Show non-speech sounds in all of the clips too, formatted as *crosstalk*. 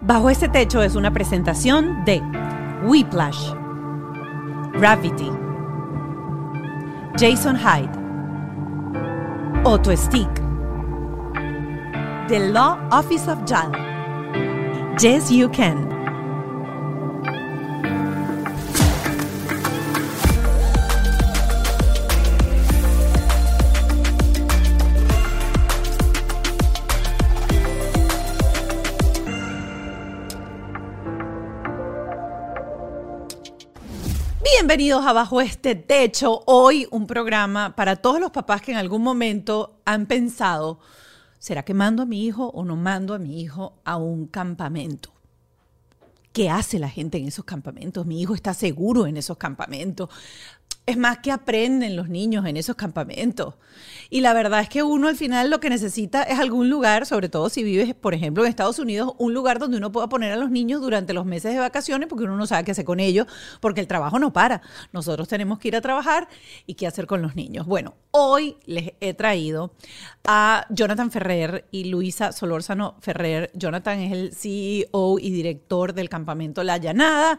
Bajo este techo es una presentación de Whiplash, Gravity, Jason Hyde, Otto Stick, The Law Office of JAL, Yes You Can. Bienvenidos a Bajo este Techo. Hoy un programa para todos los papás que en algún momento han pensado, ¿será que mando a mi hijo o no mando a mi hijo a un campamento? ¿Qué hace la gente en esos campamentos? Mi hijo está seguro en esos campamentos. Es más que aprenden los niños en esos campamentos. Y la verdad es que uno al final lo que necesita es algún lugar, sobre todo si vives, por ejemplo, en Estados Unidos, un lugar donde uno pueda poner a los niños durante los meses de vacaciones, porque uno no sabe qué hacer con ellos, porque el trabajo no para. Nosotros tenemos que ir a trabajar y qué hacer con los niños. Bueno, hoy les he traído a Jonathan Ferrer y Luisa Solórzano Ferrer. Jonathan es el CEO y director del campamento La Llanada.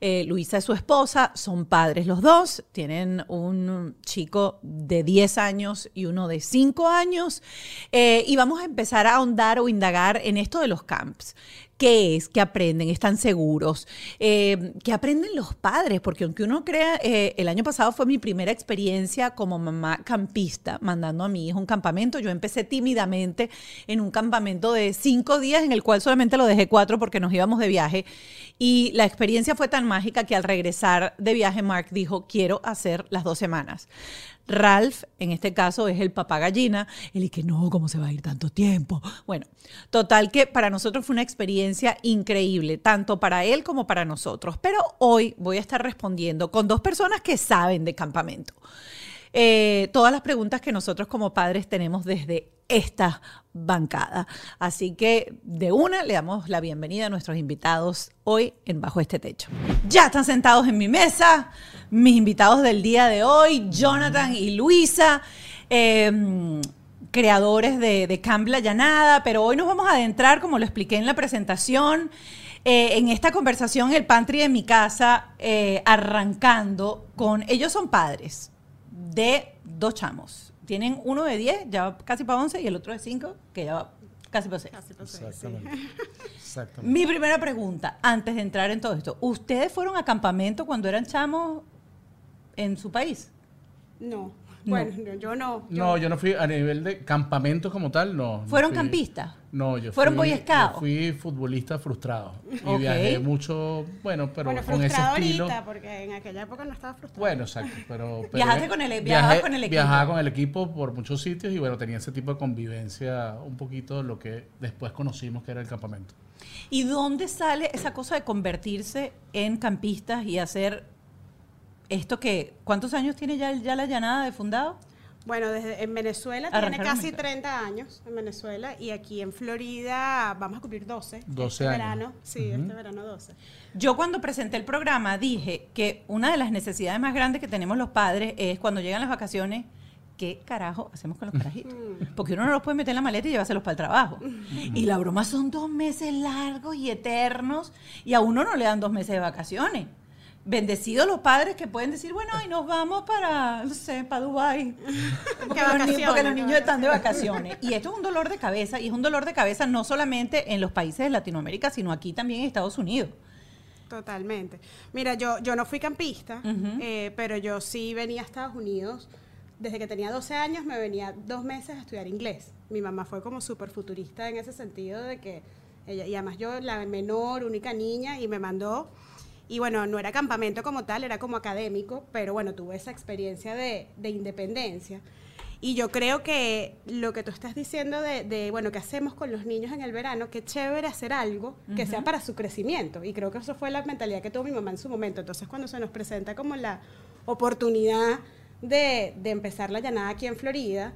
Eh, Luisa es su esposa, son padres los dos, tienen un chico de 10 años y uno de 5 años. Eh, y vamos a empezar a ahondar o indagar en esto de los camps. ¿Qué es? ¿Qué aprenden? ¿Están seguros? Eh, ¿Qué aprenden los padres? Porque aunque uno crea, eh, el año pasado fue mi primera experiencia como mamá campista, mandando a mi hijo a un campamento. Yo empecé tímidamente en un campamento de cinco días, en el cual solamente lo dejé cuatro porque nos íbamos de viaje. Y la experiencia fue tan mágica que al regresar de viaje, Mark dijo, quiero hacer las dos semanas. Ralph, en este caso, es el papá gallina. Que no, ¿cómo se va a ir tanto tiempo? Bueno, total que para nosotros fue una experiencia increíble, tanto para él como para nosotros. Pero hoy voy a estar respondiendo con dos personas que saben de campamento. Eh, todas las preguntas que nosotros como padres tenemos desde esta bancada. Así que de una le damos la bienvenida a nuestros invitados hoy en Bajo este Techo. Ya están sentados en mi mesa mis invitados del día de hoy, Jonathan y Luisa. Em, creadores de, de Camp La Llanada, pero hoy nos vamos a adentrar, como lo expliqué en la presentación, eh, en esta conversación, el pantry de mi casa, eh, arrancando con, ellos son padres de dos chamos. Tienen uno de 10, ya va casi para 11, y el otro de 5, que ya va casi para 6. Exactamente. Exactamente. Mi primera pregunta, antes de entrar en todo esto, ¿ustedes fueron a campamento cuando eran chamos en su país? No. Bueno, yo- yo no. Yo, No, yo no fui a nivel de campamento como tal, no. ¿Fueron campistas? No, yo ¿Fueron fui, yo fui futbolista frustrado. Y viajé mucho, bueno, pero bueno, con ese estilo. ahorita, porque en aquella época no estaba frustrado. Bueno, exacto, pero... *laughs* pero Viajaste con el- viajabas con el equipo. Viajaba con el equipo por muchos sitios y bueno, tenía ese tipo de convivencia, un poquito lo que después conocimos que era el campamento. ¿Y dónde sale esa cosa de convertirse en campistas y hacer esto que... ¿Cuántos años tiene ya, ya la llanada de fundado? Bueno, desde en Venezuela tiene casi en- 30 años en Venezuela y aquí en Florida vamos a cumplir 12. 12 este años. verano. Sí, este verano 12. Yo cuando presenté el programa dije que una de las necesidades más grandes que tenemos los padres es cuando llegan las vacaciones, ¿qué carajo hacemos con los carajitos? Porque uno no los puede meter en la maleta y llevárselos para el trabajo. Y la broma son dos meses largos y eternos y a uno no le dan dos meses de vacaciones. Bendecidos los padres que pueden decir, bueno, y nos vamos para, no sé, para Dubái. *laughs* Porque, porque los niños están de vacaciones. Y esto es un dolor de cabeza, y es un dolor de cabeza no solamente en los países de Latinoamérica, sino aquí también en Estados Unidos. Totalmente. Mira, yo, yo no fui campista, eh, pero yo sí venía a Estados Unidos. Desde que tenía 12 años me venía dos meses a estudiar inglés. Mi mamá fue como súper futurista en ese sentido de que ella, y además yo la menor, única niña, y me mandó. Y bueno, no era campamento como tal, era como académico, pero bueno, tuve esa experiencia de, de independencia. Y yo creo que lo que tú estás diciendo de, de, bueno, ¿qué hacemos con los niños en el verano? Qué chévere hacer algo que sea para su crecimiento. Y creo que eso fue la mentalidad que tuvo mi mamá en su momento. Entonces, cuando se nos presenta como la oportunidad de, de empezar la llanada aquí en Florida,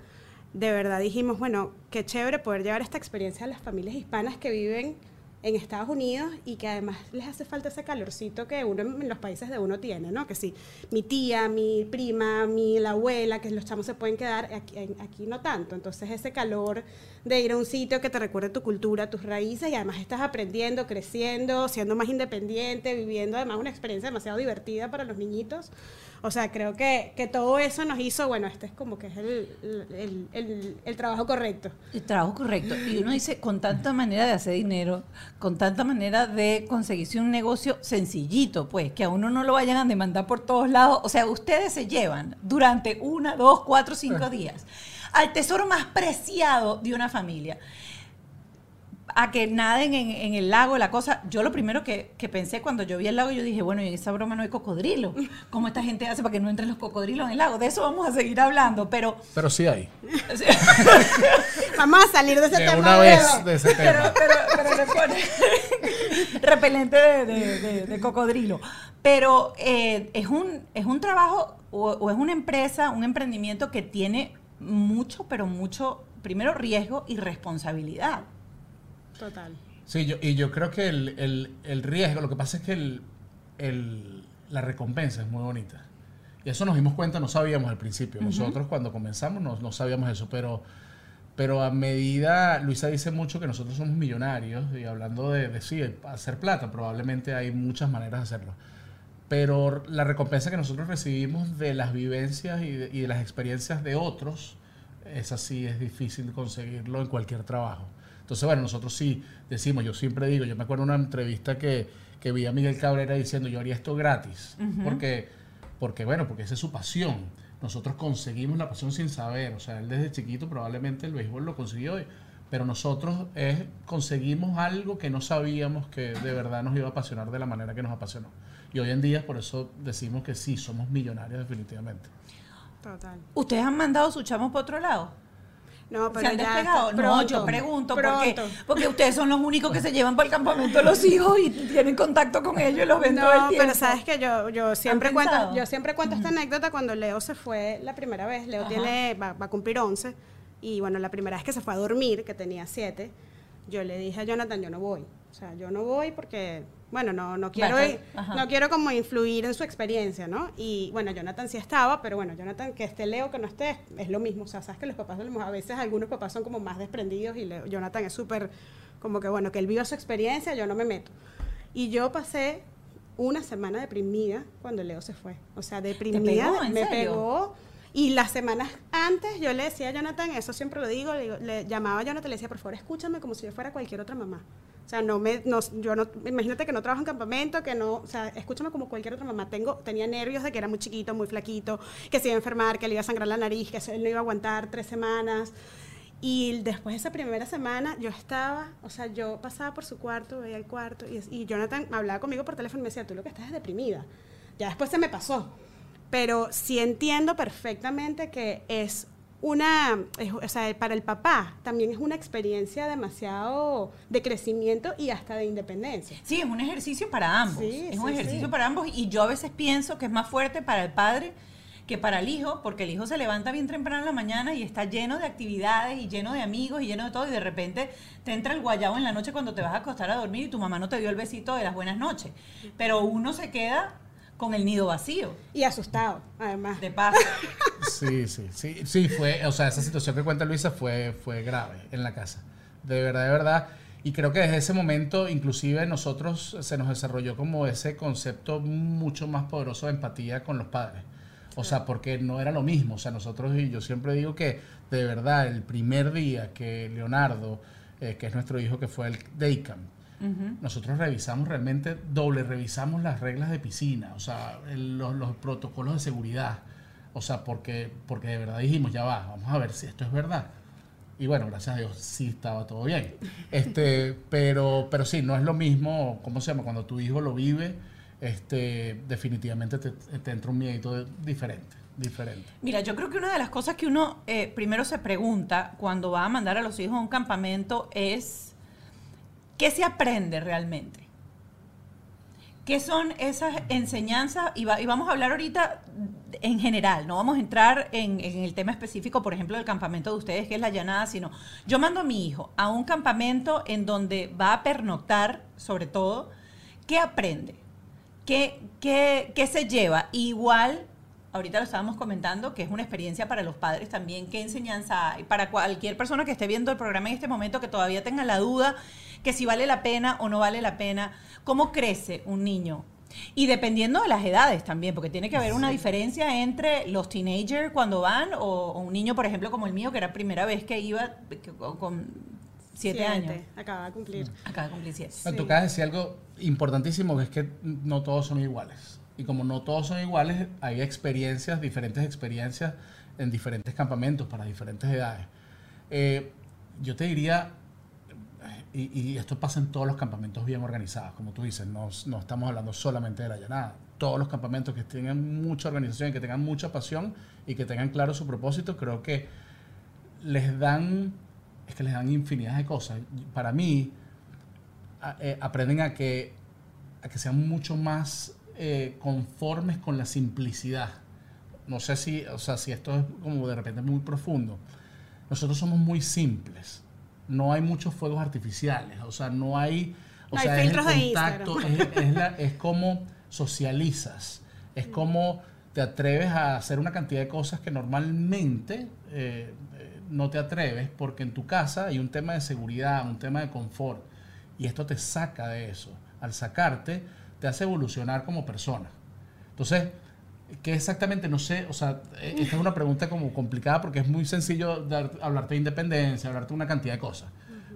de verdad dijimos, bueno, qué chévere poder llevar esta experiencia a las familias hispanas que viven en Estados Unidos y que además les hace falta ese calorcito que uno en los países de uno tiene, ¿no? Que sí, mi tía, mi prima, mi la abuela, que los chamos se pueden quedar, aquí, aquí no tanto. Entonces ese calor de ir a un sitio que te recuerde tu cultura, tus raíces y además estás aprendiendo, creciendo, siendo más independiente, viviendo además una experiencia demasiado divertida para los niñitos. O sea, creo que, que todo eso nos hizo, bueno, este es como que es el, el, el, el, trabajo correcto. El trabajo correcto. Y uno dice, con tanta manera de hacer dinero, con tanta manera de conseguirse un negocio sencillito, pues, que a uno no lo vayan a demandar por todos lados. O sea, ustedes se llevan durante una, dos, cuatro, cinco días al tesoro más preciado de una familia a que naden en, el lago, la cosa. Yo lo primero que, pensé cuando yo vi el lago, yo dije, bueno, y en esa broma no hay cocodrilo. ¿Cómo esta gente hace para que no entren los cocodrilos en el lago? De eso vamos a seguir hablando, pero... Pero sí hay. *laughs* vamos a salir de ese tema. Una vez de ese tema. Pero, pero, pone *laughs* repelente de, cocodrilo. Pero eh, es, un, es un trabajo o es una empresa, un emprendimiento que tiene mucho, pero mucho, primero riesgo y responsabilidad. Total. Sí, yo, y yo creo que el, el, riesgo, lo que pasa es que el, la recompensa es muy bonita. Y eso nos dimos cuenta, no sabíamos al principio. Nosotros cuando comenzamos no, no, sabíamos eso, pero, pero a medida, Luisa dice mucho que nosotros somos millonarios y hablando de, de sí, hacer plata, probablemente hay muchas maneras de hacerlo. Pero la recompensa que nosotros recibimos de las vivencias y de, y de las experiencias de otros, es así, es difícil conseguirlo en cualquier trabajo. Entonces, bueno, nosotros sí decimos, yo siempre digo, yo me acuerdo de una entrevista que, que vi a Miguel Cabrera diciendo, yo haría esto gratis, porque, porque, bueno, porque esa es su pasión. Nosotros conseguimos la pasión sin saber, o sea, él desde chiquito probablemente el béisbol lo consiguió, pero nosotros es, conseguimos algo que no sabíamos que de verdad nos iba a apasionar de la manera que nos apasionó. Y hoy en día por eso decimos que sí, somos millonarios definitivamente. Total. ¿Ustedes han mandado su chamo para otro lado? No, pero ¿Se han no, yo pregunto, porque, porque ustedes son los únicos que se llevan para el campamento los hijos y tienen contacto con ellos y los ven todo el tiempo. pero sabes que yo, yo siempre cuento, yo siempre cuento esta anécdota cuando Leo se fue la primera vez. Leo tiene, va, va, a cumplir 11 y bueno, la primera vez que se fue a dormir, que tenía 7, yo le dije a Jonathan, yo no voy. O sea, yo no voy porque bueno, no, no quiero, no quiero como influir en su experiencia, ¿no? Y bueno, Jonathan sí estaba, pero bueno, Jonathan, que esté Leo, que no esté, es lo mismo. O sea, sabes que los papás, a veces algunos papás son como más desprendidos y Jonathan es súper, como que bueno, que él viva su experiencia, yo no me meto. Y yo pasé una semana deprimida cuando Leo se fue. O sea, deprimida, me pegó. Y las semanas antes yo le decía a Jonathan, eso siempre lo digo, le, le llamaba a Jonathan y le decía, por favor, escúchame como si yo fuera cualquier otra mamá. O sea, no me, no, yo no, imagínate que no trabajo en campamento, que no, o sea, escúchame como cualquier otra mamá. Tengo, tenía nervios de que era muy chiquito, muy flaquito, que se iba a enfermar, que le iba a sangrar la nariz, que él no iba a aguantar tres semanas. Y después de esa primera semana, yo estaba, o sea, yo pasaba por su cuarto, veía el cuarto, y, y Jonathan hablaba conmigo por teléfono y me decía, tú lo que estás es deprimida. Ya después se me pasó. Pero sí entiendo perfectamente que es una, o sea, para el papá también es una experiencia demasiado de crecimiento y hasta de independencia. Sí, es un ejercicio para ambos. es un ejercicio para ambos y yo a veces pienso que es más fuerte para el padre que para el hijo, porque el hijo se levanta bien temprano en la mañana y está lleno de actividades y lleno de amigos y lleno de todo y de repente te entra el guayabo en la noche cuando te vas a acostar a dormir y tu mamá no te dio el besito de las buenas noches. Pero uno se queda con el nido vacío. Y asustado, además. De paz. *laughs* Sí, sí, sí, sí, fue, o sea, esa situación que cuenta Luisa fue, fue grave en la casa. De verdad, de verdad. Y creo que desde ese momento, inclusive nosotros se nos desarrolló como ese concepto mucho más poderoso de empatía con los padres. O sea, porque no era lo mismo. O sea, nosotros, y yo siempre digo que de verdad, el primer día que Leonardo, eh, que es nuestro hijo, que fue el Daycamp, nosotros revisamos realmente, doble revisamos las reglas de piscina, o sea, los, protocolos de seguridad. O sea, porque, porque de verdad dijimos, ya va, vamos a ver si esto es verdad. Y bueno, gracias a Dios sí estaba todo bien. *laughs* Este, pero, pero sí, no es lo mismo, ¿cómo se llama? Cuando tu hijo lo vive, este, definitivamente te, entra un miedo diferente. Diferente. Mira, yo creo que una de las cosas que uno eh, primero se pregunta cuando va a mandar a los hijos a un campamento es ¿Qué se aprende realmente? ¿Qué son esas enseñanzas? Y, vamos a hablar ahorita en general, no vamos a entrar en, el tema específico, por ejemplo, del campamento de ustedes, que es la llanada, sino yo mando a mi hijo a un campamento en donde va a pernoctar, sobre todo, ¿qué aprende? ¿Qué, qué, qué se lleva? Igual ahorita lo estábamos comentando, que es una experiencia para los padres también, qué enseñanza hay para cualquier persona que esté viendo el programa en este momento, que todavía tenga la duda que si vale la pena o no vale la pena, cómo crece un niño. Y dependiendo de las edades también, porque tiene que haber una diferencia entre los teenagers cuando van o, un niño, por ejemplo, como el mío, que era primera vez que iba con siete, años. Acaba de cumplir. Acaba de cumplir siete. Tú acabas de decir algo importantísimo, que es que no todos son iguales. Y como no todos son iguales, hay experiencias, diferentes experiencias en diferentes campamentos para diferentes edades. Eh, yo te diría, y, esto pasa en todos los campamentos bien organizados, como tú dices, no, estamos hablando solamente de la llanada. Todos los campamentos que tengan mucha organización que tengan mucha pasión y que tengan claro su propósito, creo que les dan, es que les dan infinidad de cosas. Para mí, eh, aprenden a que, a que sean mucho más eh, conformes con la simplicidad. No sé si, o sea, si esto es como de repente muy profundo. Nosotros somos muy simples. No hay muchos fuegos artificiales. O sea, no hay. O sea, es el contacto, es, como socializas. Es como te atreves a hacer una cantidad de cosas que normalmente eh, eh, no te atreves porque en tu casa hay un tema de seguridad, un tema de confort. Y esto te saca de eso. Al sacarte, te hace evolucionar como persona. Entonces, ¿qué exactamente? No sé, o sea, e, esta es una pregunta como complicada porque es muy sencillo hablarte de independencia, hablarte de una cantidad de cosas.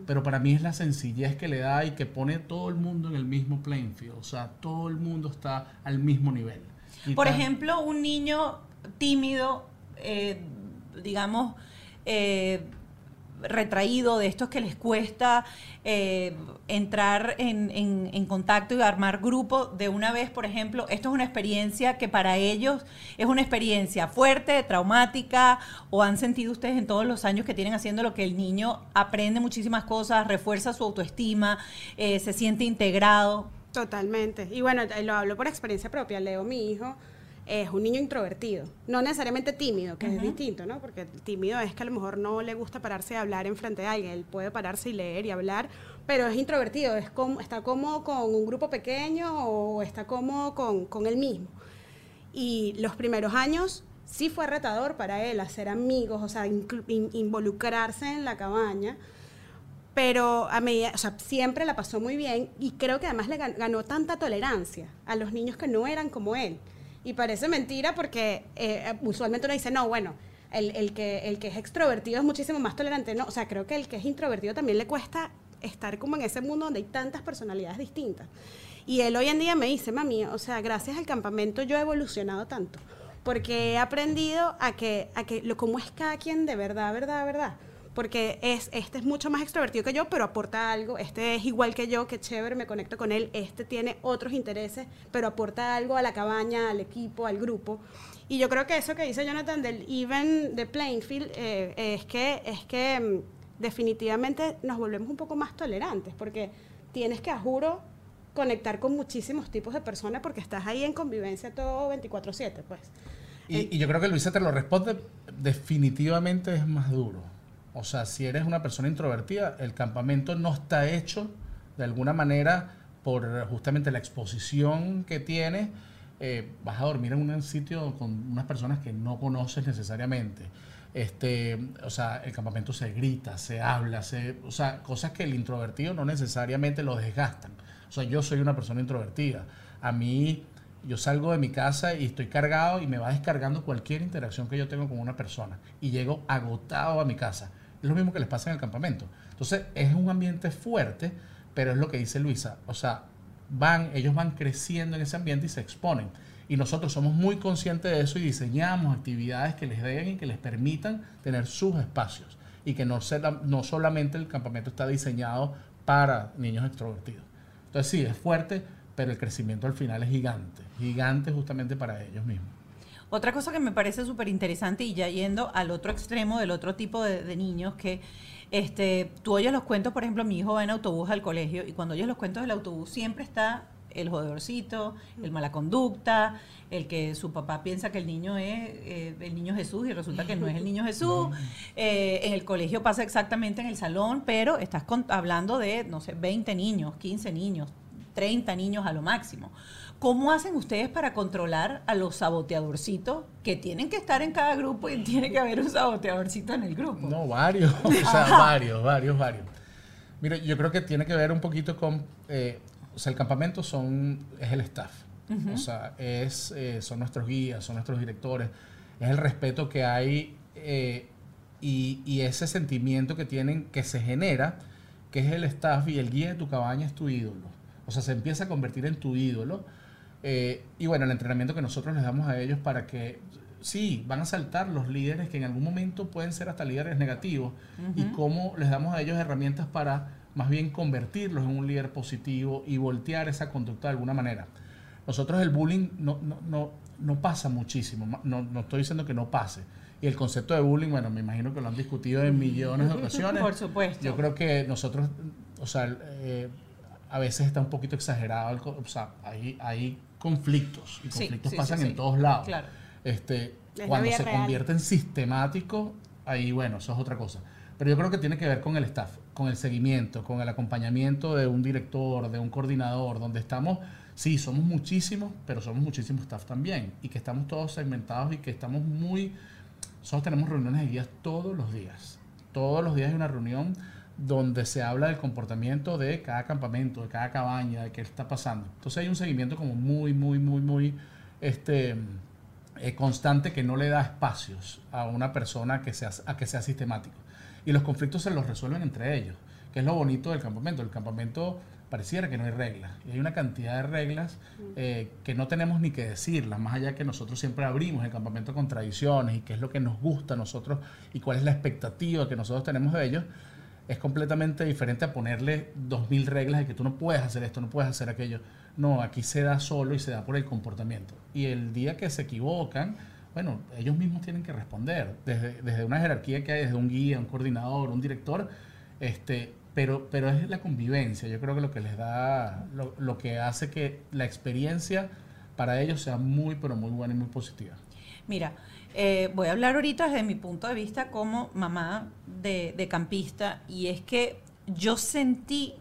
Pero para mí es la sencillez que le da y que pone todo el mundo en el mismo playing field. O sea, todo el mundo está al mismo nivel. Por ejemplo, un niño tímido, eh, digamos, eh, retraído, de estos que les cuesta eh, entrar en, contacto y armar grupo de una vez, por ejemplo, esto es una experiencia que para ellos es una experiencia fuerte, traumática, o han sentido ustedes en todos los años que tienen haciendo lo que el niño aprende muchísimas cosas, refuerza su autoestima, eh, se siente integrado. Totalmente. Y bueno, lo hablo por experiencia propia. Leo, mi hijo, es un niño introvertido, no necesariamente tímido, que es distinto, ¿no? Porque tímido es que a lo mejor no le gusta pararse a hablar en frente de alguien, él puede pararse y leer y hablar, pero es introvertido, es como, está cómodo con un grupo pequeño o está cómodo con, con él mismo. Y los primeros años sí fue retador para él hacer amigos, o sea, involucrarse en la cabaña, pero a medida, o sea, siempre la pasó muy bien y creo que además le ganó tanta tolerancia a los niños que no eran como él y parece mentira porque eh, usualmente uno dice, no, bueno, el, que, el que es extrovertido es muchísimo más tolerante. No, o sea, creo que el que es introvertido también le cuesta estar como en ese mundo donde hay tantas personalidades distintas. Y él hoy en día me dice, mami, o sea, gracias al campamento yo he evolucionado tanto, porque he aprendido a que, a que lo como es cada quien de verdad, verdad, verdad porque es, este es mucho más extrovertido que yo, pero aporta algo, este es igual que yo, que chévere, me conecto con él, este tiene otros intereses, pero aporta algo a la cabaña, al equipo, al grupo. Y yo creo que eso que dice Jonathan del even de Plainfield eh, es que, es que mm, definitivamente nos volvemos un poco más tolerantes, porque tienes que, a juro, conectar con muchísimos tipos de personas porque estás ahí en convivencia todo 24/7, pues. Y, y yo creo que Luisa te lo responde, definitivamente es más duro o sea, si eres una persona introvertida, el campamento no está hecho de alguna manera por justamente la exposición que tienes. Eh, vas a dormir en un sitio con unas personas que no conoces necesariamente. Este, o sea, el campamento se grita, se habla, se, o sea, cosas que el introvertido no necesariamente lo desgastan. O sea, yo soy una persona introvertida. A mí, yo salgo de mi casa y estoy cargado y me va descargando cualquier interacción que yo tengo con una persona. Y llego agotado a mi casa. Es lo mismo que les pasa en el campamento. Entonces, es un ambiente fuerte, pero es lo que dice Luisa. O sea, van, ellos van creciendo en ese ambiente y se exponen. Y nosotros somos muy conscientes de eso y diseñamos actividades que les den y que les permitan tener sus espacios. Y que no, no solamente el campamento está diseñado para niños extrovertidos. Entonces sí, es fuerte, pero el crecimiento al final es gigante. Gigante justamente para ellos mismos. Otra cosa que me parece súper interesante y ya yendo al otro extremo del otro tipo de, niños que este, tú oyes los cuentos, por ejemplo, mi hijo va en autobús al colegio y cuando oyes los cuentos del autobús siempre está el jodedorcito, el mala conducta, el que su papá piensa que el niño es eh, el niño Jesús y resulta que no es el niño *laughs* Jesús. Eh, en el colegio pasa exactamente en el salón, pero estás con- hablando de, no sé, 20 niños, 15 niños, 30 niños a lo máximo. ¿Cómo hacen ustedes para controlar a los saboteadorcitos que tienen que estar en cada grupo y tiene que haber un saboteadorcito en el grupo? No, varios, *laughs* o sea, varios, varios, varios. Mira, yo creo que tiene que ver un poquito con, eh, o sea, el campamento son, es el staff, o sea, es, eh, son nuestros guías, son nuestros directores, es el respeto que hay eh, y, y ese sentimiento que tienen, que se genera, que es el staff y el guía de tu cabaña es tu ídolo. O sea, se empieza a convertir en tu ídolo. Eh, y bueno, el entrenamiento que nosotros les damos a ellos para que, sí, van a saltar los líderes que en algún momento pueden ser hasta líderes negativos y cómo les damos a ellos herramientas para más bien convertirlos en un líder positivo y voltear esa conducta de alguna manera. Nosotros el bullying no, no, no, no pasa muchísimo, no, no estoy diciendo que no pase. Y el concepto de bullying, bueno, me imagino que lo han discutido en millones de *laughs* ocasiones. Por supuesto. Yo creo que nosotros, o sea, eh, a veces está un poquito exagerado, el o sea, hay, hay conflictos y conflictos sí, pasan sí, en sí. todos lados. Claro. Este, cuando se real. convierte en sistemático, ahí bueno, eso es otra cosa. Pero yo creo que tiene que ver con el staff, con el seguimiento, con el acompañamiento de un director, de un coordinador, donde estamos, sí, somos muchísimos, pero somos muchísimos staff también, y que estamos todos segmentados y que estamos muy, nosotros tenemos reuniones de guías todos los días. Todos los días hay una reunión donde se habla del comportamiento de cada campamento, de cada cabaña, de qué está pasando. Entonces hay un seguimiento como muy, muy, muy, muy este, eh, constante que no le da espacios a una persona que sea, a que sea sistemático. Y los conflictos se los resuelven entre ellos, que es lo bonito del campamento. El campamento pareciera que no hay reglas. Y hay una cantidad de reglas eh, que no tenemos ni que decirlas, más allá que nosotros siempre abrimos el campamento con tradiciones y qué es lo que nos gusta a nosotros y cuál es la expectativa que nosotros tenemos de ellos. Es completamente diferente a ponerle dos mil reglas de que tú no puedes hacer esto, no puedes hacer aquello. No, aquí se da solo y se da por el comportamiento. Y el día que se equivocan, bueno, ellos mismos tienen que responder. Desde, desde una jerarquía que hay, desde un guía, un coordinador, un director, este, pero, pero es la convivencia. Yo creo que lo que les da, lo, lo que hace que la experiencia para ellos sea muy, pero muy buena y muy positiva. Mira, eh, voy a hablar ahorita desde mi punto de vista como mamá de, de campista y es que yo sentí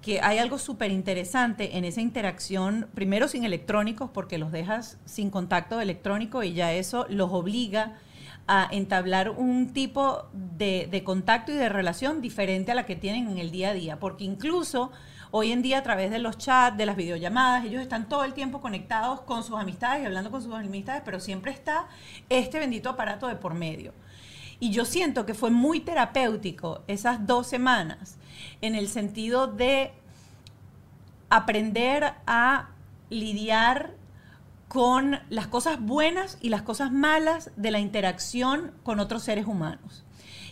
que hay algo súper interesante en esa interacción, primero sin electrónicos, porque los dejas sin contacto electrónico y ya eso los obliga a entablar un tipo de, de contacto y de relación diferente a la que tienen en el día a día, porque incluso hoy en día a través de los chats, de las videollamadas, ellos están todo el tiempo conectados con sus amistades y hablando con sus amistades, pero siempre está este bendito aparato de por medio. Y yo siento que fue muy terapéutico esas dos semanas en el sentido de aprender a lidiar con las cosas buenas y las cosas malas de la interacción con otros seres humanos.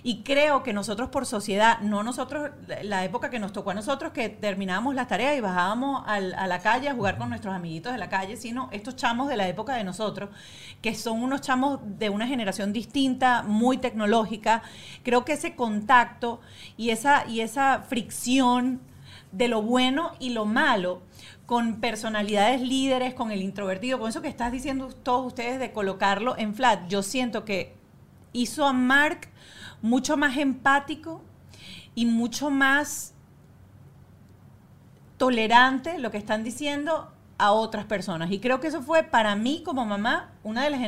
Y creo que nosotros por sociedad, no nosotros, la época que nos tocó a nosotros, que terminábamos las tareas y bajábamos al- a la calle a jugar con nuestros amiguitos de la calle, sino estos chamos de la época de nosotros, que son unos chamos de una generación distinta, muy tecnológica. Creo que ese contacto y esa, y esa fricción de lo bueno y lo malo con personalidades líderes, con el introvertido, con eso que estás diciendo todos ustedes de colocarlo en flat. Yo siento que hizo a Mark mucho más empático y mucho más tolerante, lo que están diciendo, a otras personas. Y creo que eso fue para mí como mamá una de las,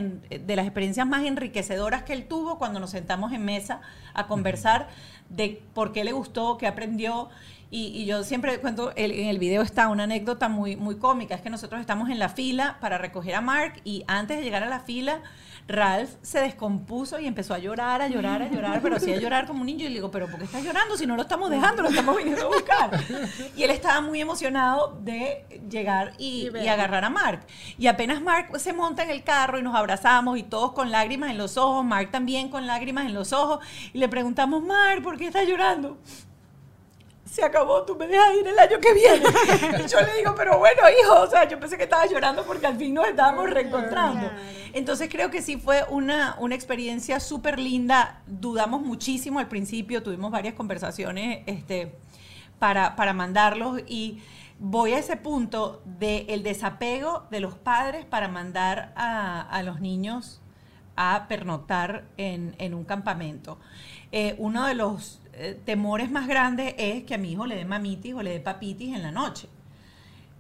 de las experiencias más enriquecedoras que él tuvo cuando nos sentamos en mesa a conversar de por qué le gustó, qué aprendió. Y, y yo siempre cuento, el- en el video está una anécdota muy, muy cómica, es que nosotros estamos en la fila para recoger a Mark y antes de llegar a la fila, Ralph se descompuso y empezó a llorar, a llorar, a llorar, pero sí a llorar como un niño. Y le digo, pero ¿por qué estás llorando si no lo estamos dejando, lo estamos viniendo a buscar? Y él estaba muy emocionado de llegar y, Y agarrar a Mark. Y apenas Mark se monta en el carro y nos abrazamos y todos con lágrimas en los ojos, Mark también con lágrimas en los ojos, y le preguntamos, Mark, ¿por qué estás llorando? Se acabó, tú me dejas ir el año que viene. *laughs* Y yo le digo, pero bueno, hijo, o sea, yo pensé que estabas llorando porque al fin nos estábamos reencontrando. Entonces creo que sí fue una, una experiencia súper linda. Dudamos muchísimo al principio, tuvimos varias conversaciones este, para, para mandarlos y voy a ese punto del desapego de los padres para mandar a, a los niños a pernoctar en, en un campamento. Eh, uno de los eh, temores más grandes es que a mi hijo le dé mamitis o le dé papitis en la noche.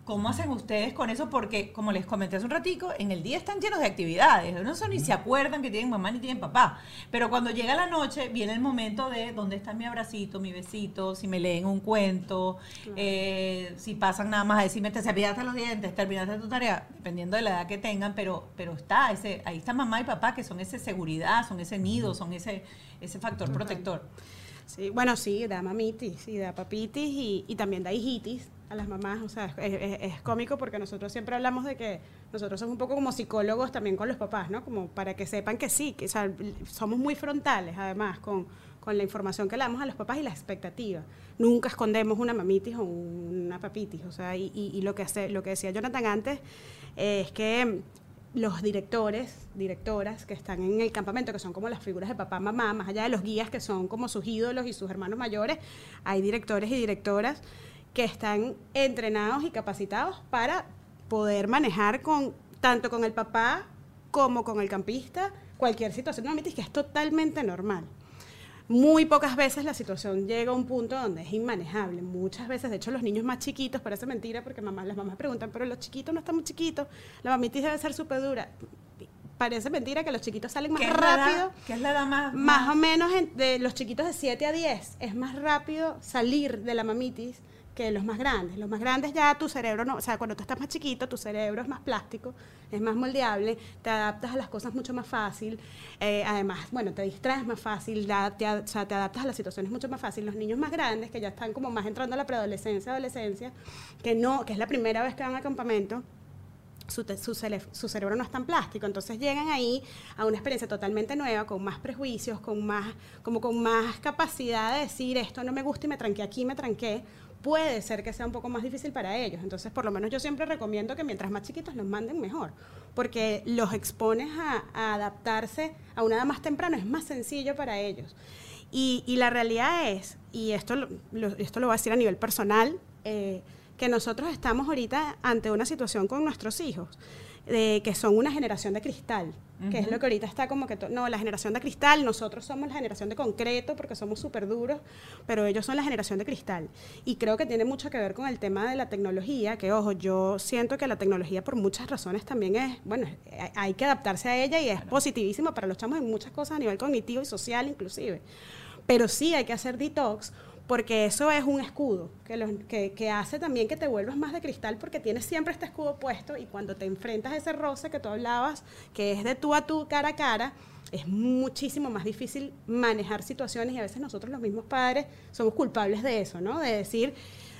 ¿Cómo hacen ustedes con eso? Porque, como les comenté hace un ratico, en el día están llenos de actividades. No son ni se acuerdan que tienen mamá ni tienen papá. Pero cuando llega la noche, viene el momento de dónde está mi abracito, mi besito, si me leen un cuento, eh, si pasan nada más a decirme, te cepillaste los dientes, terminaste tu tarea, dependiendo de la edad que tengan, pero, pero está, ese, ahí está mamá y papá, que son esa seguridad, son ese nido, son ese, ese factor protector. Sí, bueno, sí, da mamitis, sí, da papitis y, y también da hijitis a las mamás, o sea, es, es, cómico porque nosotros siempre hablamos de que nosotros somos un poco como psicólogos también con los papás, ¿no? Como para que sepan que sí, que o sea, somos muy frontales además con, con, la información que le damos a los papás y la expectativa. Nunca escondemos una mamitis o una papitis, o sea, y, y, y lo, que hace, lo que decía Jonathan antes es que los directores, directoras que están en el campamento, que son como las figuras de papá, mamá, más allá de los guías que son como sus ídolos y sus hermanos mayores, hay directores y directoras que están entrenados y capacitados para poder manejar con tanto con el papá como con el campista cualquier situación. No, que es totalmente normal. Muy pocas veces la situación llega a un punto donde es inmanejable. Muchas veces, de hecho, los niños más chiquitos, parece mentira porque mamá, las mamás preguntan, pero los chiquitos no están muy chiquitos, la mamitis debe ser súper dura. Parece mentira que los chiquitos salen más rápido. ¿Qué es la edad más? Más o menos de los chiquitos de 7 a 10 es más rápido salir de la mamitis que los más grandes. Los más grandes ya tu cerebro no, o sea, cuando tú estás más chiquito, tu cerebro es más plástico, es más moldeable, te adaptas a las cosas mucho más fácil, eh, además, bueno, te distraes más fácil, te, o sea, te adaptas a las situaciones mucho más fácil. Los niños más grandes, que ya están como más entrando a la preadolescencia, adolescencia, que no, que es la primera vez que van al campamento, su, cerebro no es tan plástico, entonces llegan ahí a una experiencia totalmente nueva, con más prejuicios, con más, como con más capacidad de decir esto no me gusta y me tranqué aquí, me tranqué, puede ser que sea un poco más difícil para ellos. Entonces, por lo menos yo siempre recomiendo que mientras más chiquitos los manden mejor, porque los expones a, adaptarse a una edad más temprana, es más sencillo para ellos. Y, la realidad es, y esto lo, esto lo voy a decir a nivel personal, eh, que nosotros estamos ahorita ante una situación con nuestros hijos, de que son una generación de cristal, uh -huh. que es lo que ahorita está como que, no, la generación de cristal, nosotros somos la generación de concreto porque somos súper duros, pero ellos son la generación de cristal. Y creo que tiene mucho que ver con el tema de la tecnología, que ojo, yo siento que la tecnología por muchas razones también es, bueno, hay que adaptarse a ella y es positivísimo para los chamos en muchas cosas a nivel cognitivo y social inclusive. Pero sí hay que hacer detox porque eso es un escudo que, que, hace también que te vuelvas más de cristal porque tienes siempre este escudo puesto y cuando te enfrentas a ese roce que tú hablabas, que es de tú a tú, cara a cara, es muchísimo más difícil manejar situaciones y a veces nosotros los mismos padres somos culpables de eso, ¿no? De decir,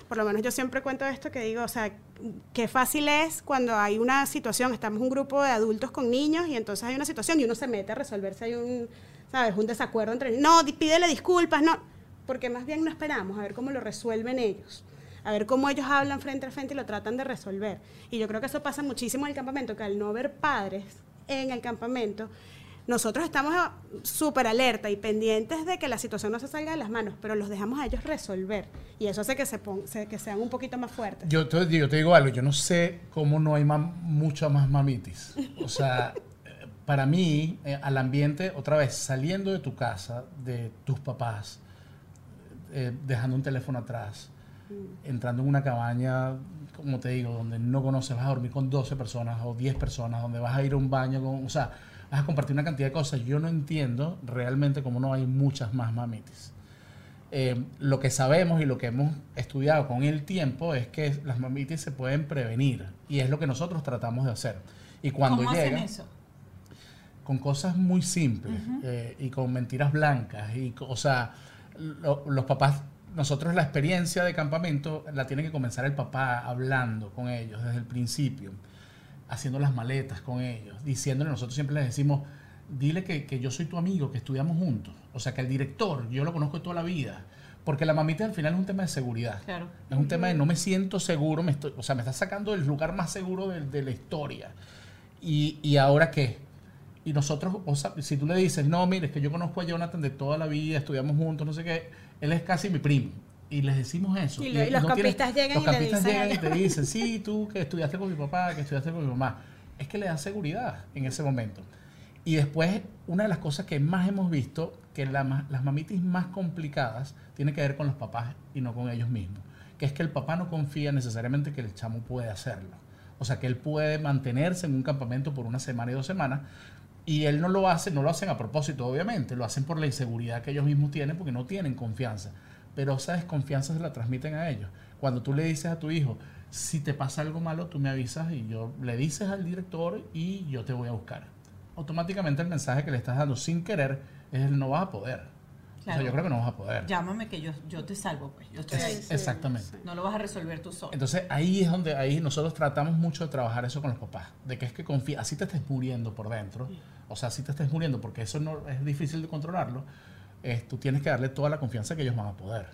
por lo menos yo siempre cuento esto que digo, o sea, qué fácil es cuando hay una situación, estamos un grupo de adultos con niños y entonces hay una situación y uno se mete a resolver si hay un, ¿sabes? Un desacuerdo entre, no, pídele disculpas, no porque más bien no esperamos a ver cómo lo resuelven ellos, a ver cómo ellos hablan frente a frente y lo tratan de resolver. Y yo creo que eso pasa muchísimo en el campamento, que al no ver padres en el campamento, nosotros estamos súper alerta y pendientes de que la situación no se salga de las manos, pero los dejamos a ellos resolver. Y eso hace que, se pon, que sean un poquito más fuertes. Yo te, yo te digo algo, yo no sé cómo no hay mucha más mamitis. O sea, *laughs* para mí, eh, al ambiente, otra vez, saliendo de tu casa, de tus papás, eh, dejando un teléfono atrás, mm. entrando en una cabaña, como te digo, donde no conoces, vas a dormir con 12 personas o 10 personas, donde vas a ir a un baño, con, o sea, vas a compartir una cantidad de cosas. Yo no entiendo realmente cómo no hay muchas más mamitis. Eh, lo que sabemos y lo que hemos estudiado con el tiempo es que las mamitis se pueden prevenir y es lo que nosotros tratamos de hacer. Y cuando ¿Cómo llega, hacen eso? Con cosas muy simples uh -huh. eh, y con mentiras blancas. Y, o sea, lo, los papás, nosotros la experiencia de campamento la tiene que comenzar el papá hablando con ellos desde el principio, haciendo las maletas con ellos, diciéndole, nosotros siempre les decimos, dile que, que yo soy tu amigo, que estudiamos juntos, o sea, que el director, yo lo conozco toda la vida, porque la mamita al final es un tema de seguridad. Claro. Es un tema de no me siento seguro, me estoy, o sea, me está sacando del lugar más seguro de, de la historia. Y, y, ahora qué? Y nosotros, o sea, si tú le dices, no, mire, es que yo conozco a Jonathan de toda la vida, estudiamos juntos, no sé qué, él es casi mi primo. Y les decimos eso. Y lo- y los no campistas llegan los y le campistas dicen llegan y te dicen, sí, *laughs* tú que estudiaste con mi papá, que estudiaste con mi mamá. Es que le da seguridad en ese momento. Y después, una de las cosas que más hemos visto, que la las mamitis más complicadas, tiene que ver con los papás y no con ellos mismos. Que es que el papá no confía necesariamente que el chamo puede hacerlo. O sea, que él puede mantenerse en un campamento por una semana y dos semanas. Y él no lo hace, no lo hacen a propósito, obviamente, lo hacen por la inseguridad que ellos mismos tienen porque no tienen confianza. Pero esa desconfianza se la transmiten a ellos. Cuando tú le dices a tu hijo, si te pasa algo malo, tú me avisas y yo le dices al director y yo te voy a buscar. Automáticamente el mensaje que le estás dando sin querer es el no vas a poder. O Claro. sea, yo creo que no vas a poder. Llámame que yo, yo te salvo, pues. Yo estoy Es- ahí. Exactamente. No lo vas a resolver tú solo. Entonces ahí es donde ahí nosotros tratamos mucho de trabajar eso con los papás, de que es que confía, así te estés muriendo por dentro, o sea, así te estés muriendo porque eso no es difícil de controlarlo, es, tú tienes que darle toda la confianza que ellos van a poder.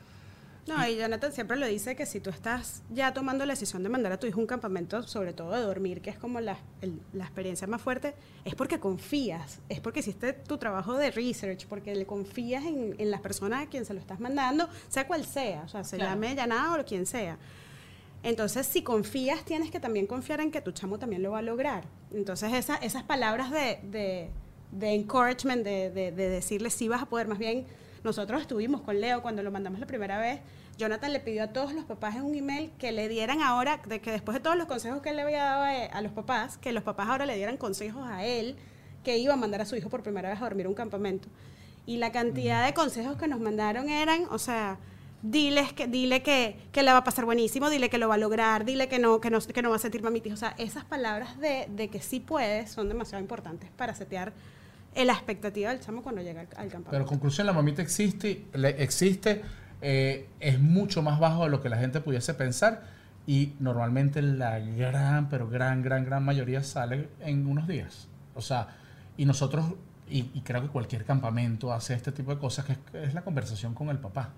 No, y Jonathan siempre lo dice que si tú estás ya tomando la decisión de mandar a tu hijo a un campamento, sobre todo de dormir, que es como la, el- la experiencia más fuerte, es porque confías, es porque hiciste tu trabajo de research, porque le confías en, en las personas a quien se lo estás mandando, sea cual sea, o sea, se Claro. llame o quien sea. Entonces, si confías, tienes que también confiar en que tu chamo también lo va a lograr. Entonces, esa- esas palabras de, de, de encouragement, de, de, de decirle sí vas a poder, más bien, nosotros estuvimos con Leo cuando lo mandamos la primera vez. Jonathan le pidió a todos los papás en un email que le dieran ahora, de que después de todos los consejos que él le había dado a, a los papás, que los papás ahora le dieran consejos a él, que iba a mandar a su hijo por primera vez a dormir a un campamento. Y la cantidad de consejos que nos mandaron eran, o sea, diles que, dile que, que le va a pasar buenísimo, dile que lo va a lograr, dile que no, que no, que no va a sentir mamitis. O sea, esas palabras de, de que sí puedes son demasiado importantes para setear la expectativa del chamo cuando llega al, al Pero campamento. conclusión, la mamita existe, existe, eh, es mucho más bajo de lo que la gente pudiese pensar y normalmente la gran, pero gran, gran, gran mayoría sale en unos días. O sea, y nosotros, y, y creo que cualquier campamento hace este tipo de cosas, que es, es la conversación con el papá,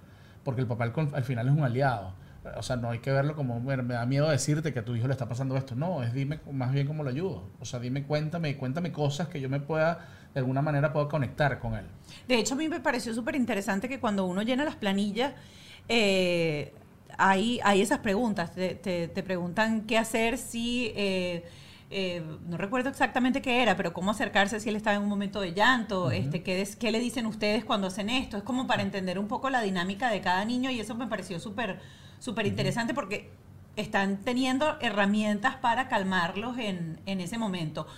porque el papá al, al final es un aliado. O sea, no hay que verlo como, bueno, me da miedo decirte que a tu hijo le está pasando esto. No, es dime más bien cómo lo ayudo. O sea, dime, cuéntame, cuéntame cosas que yo me pueda, de alguna manera, pueda conectar con él. De hecho, a mí me pareció súper interesante que cuando uno llena las planillas, eh, hay, hay esas preguntas. Te, te- te preguntan qué hacer si, eh, eh, no recuerdo exactamente qué era, pero cómo acercarse si él estaba en un momento de llanto, este, qué, des- qué le dicen ustedes cuando hacen esto. Es como para entender un poco la dinámica de cada niño y eso me pareció súper súper interesante porque están teniendo herramientas para calmarlos en, en ese momento.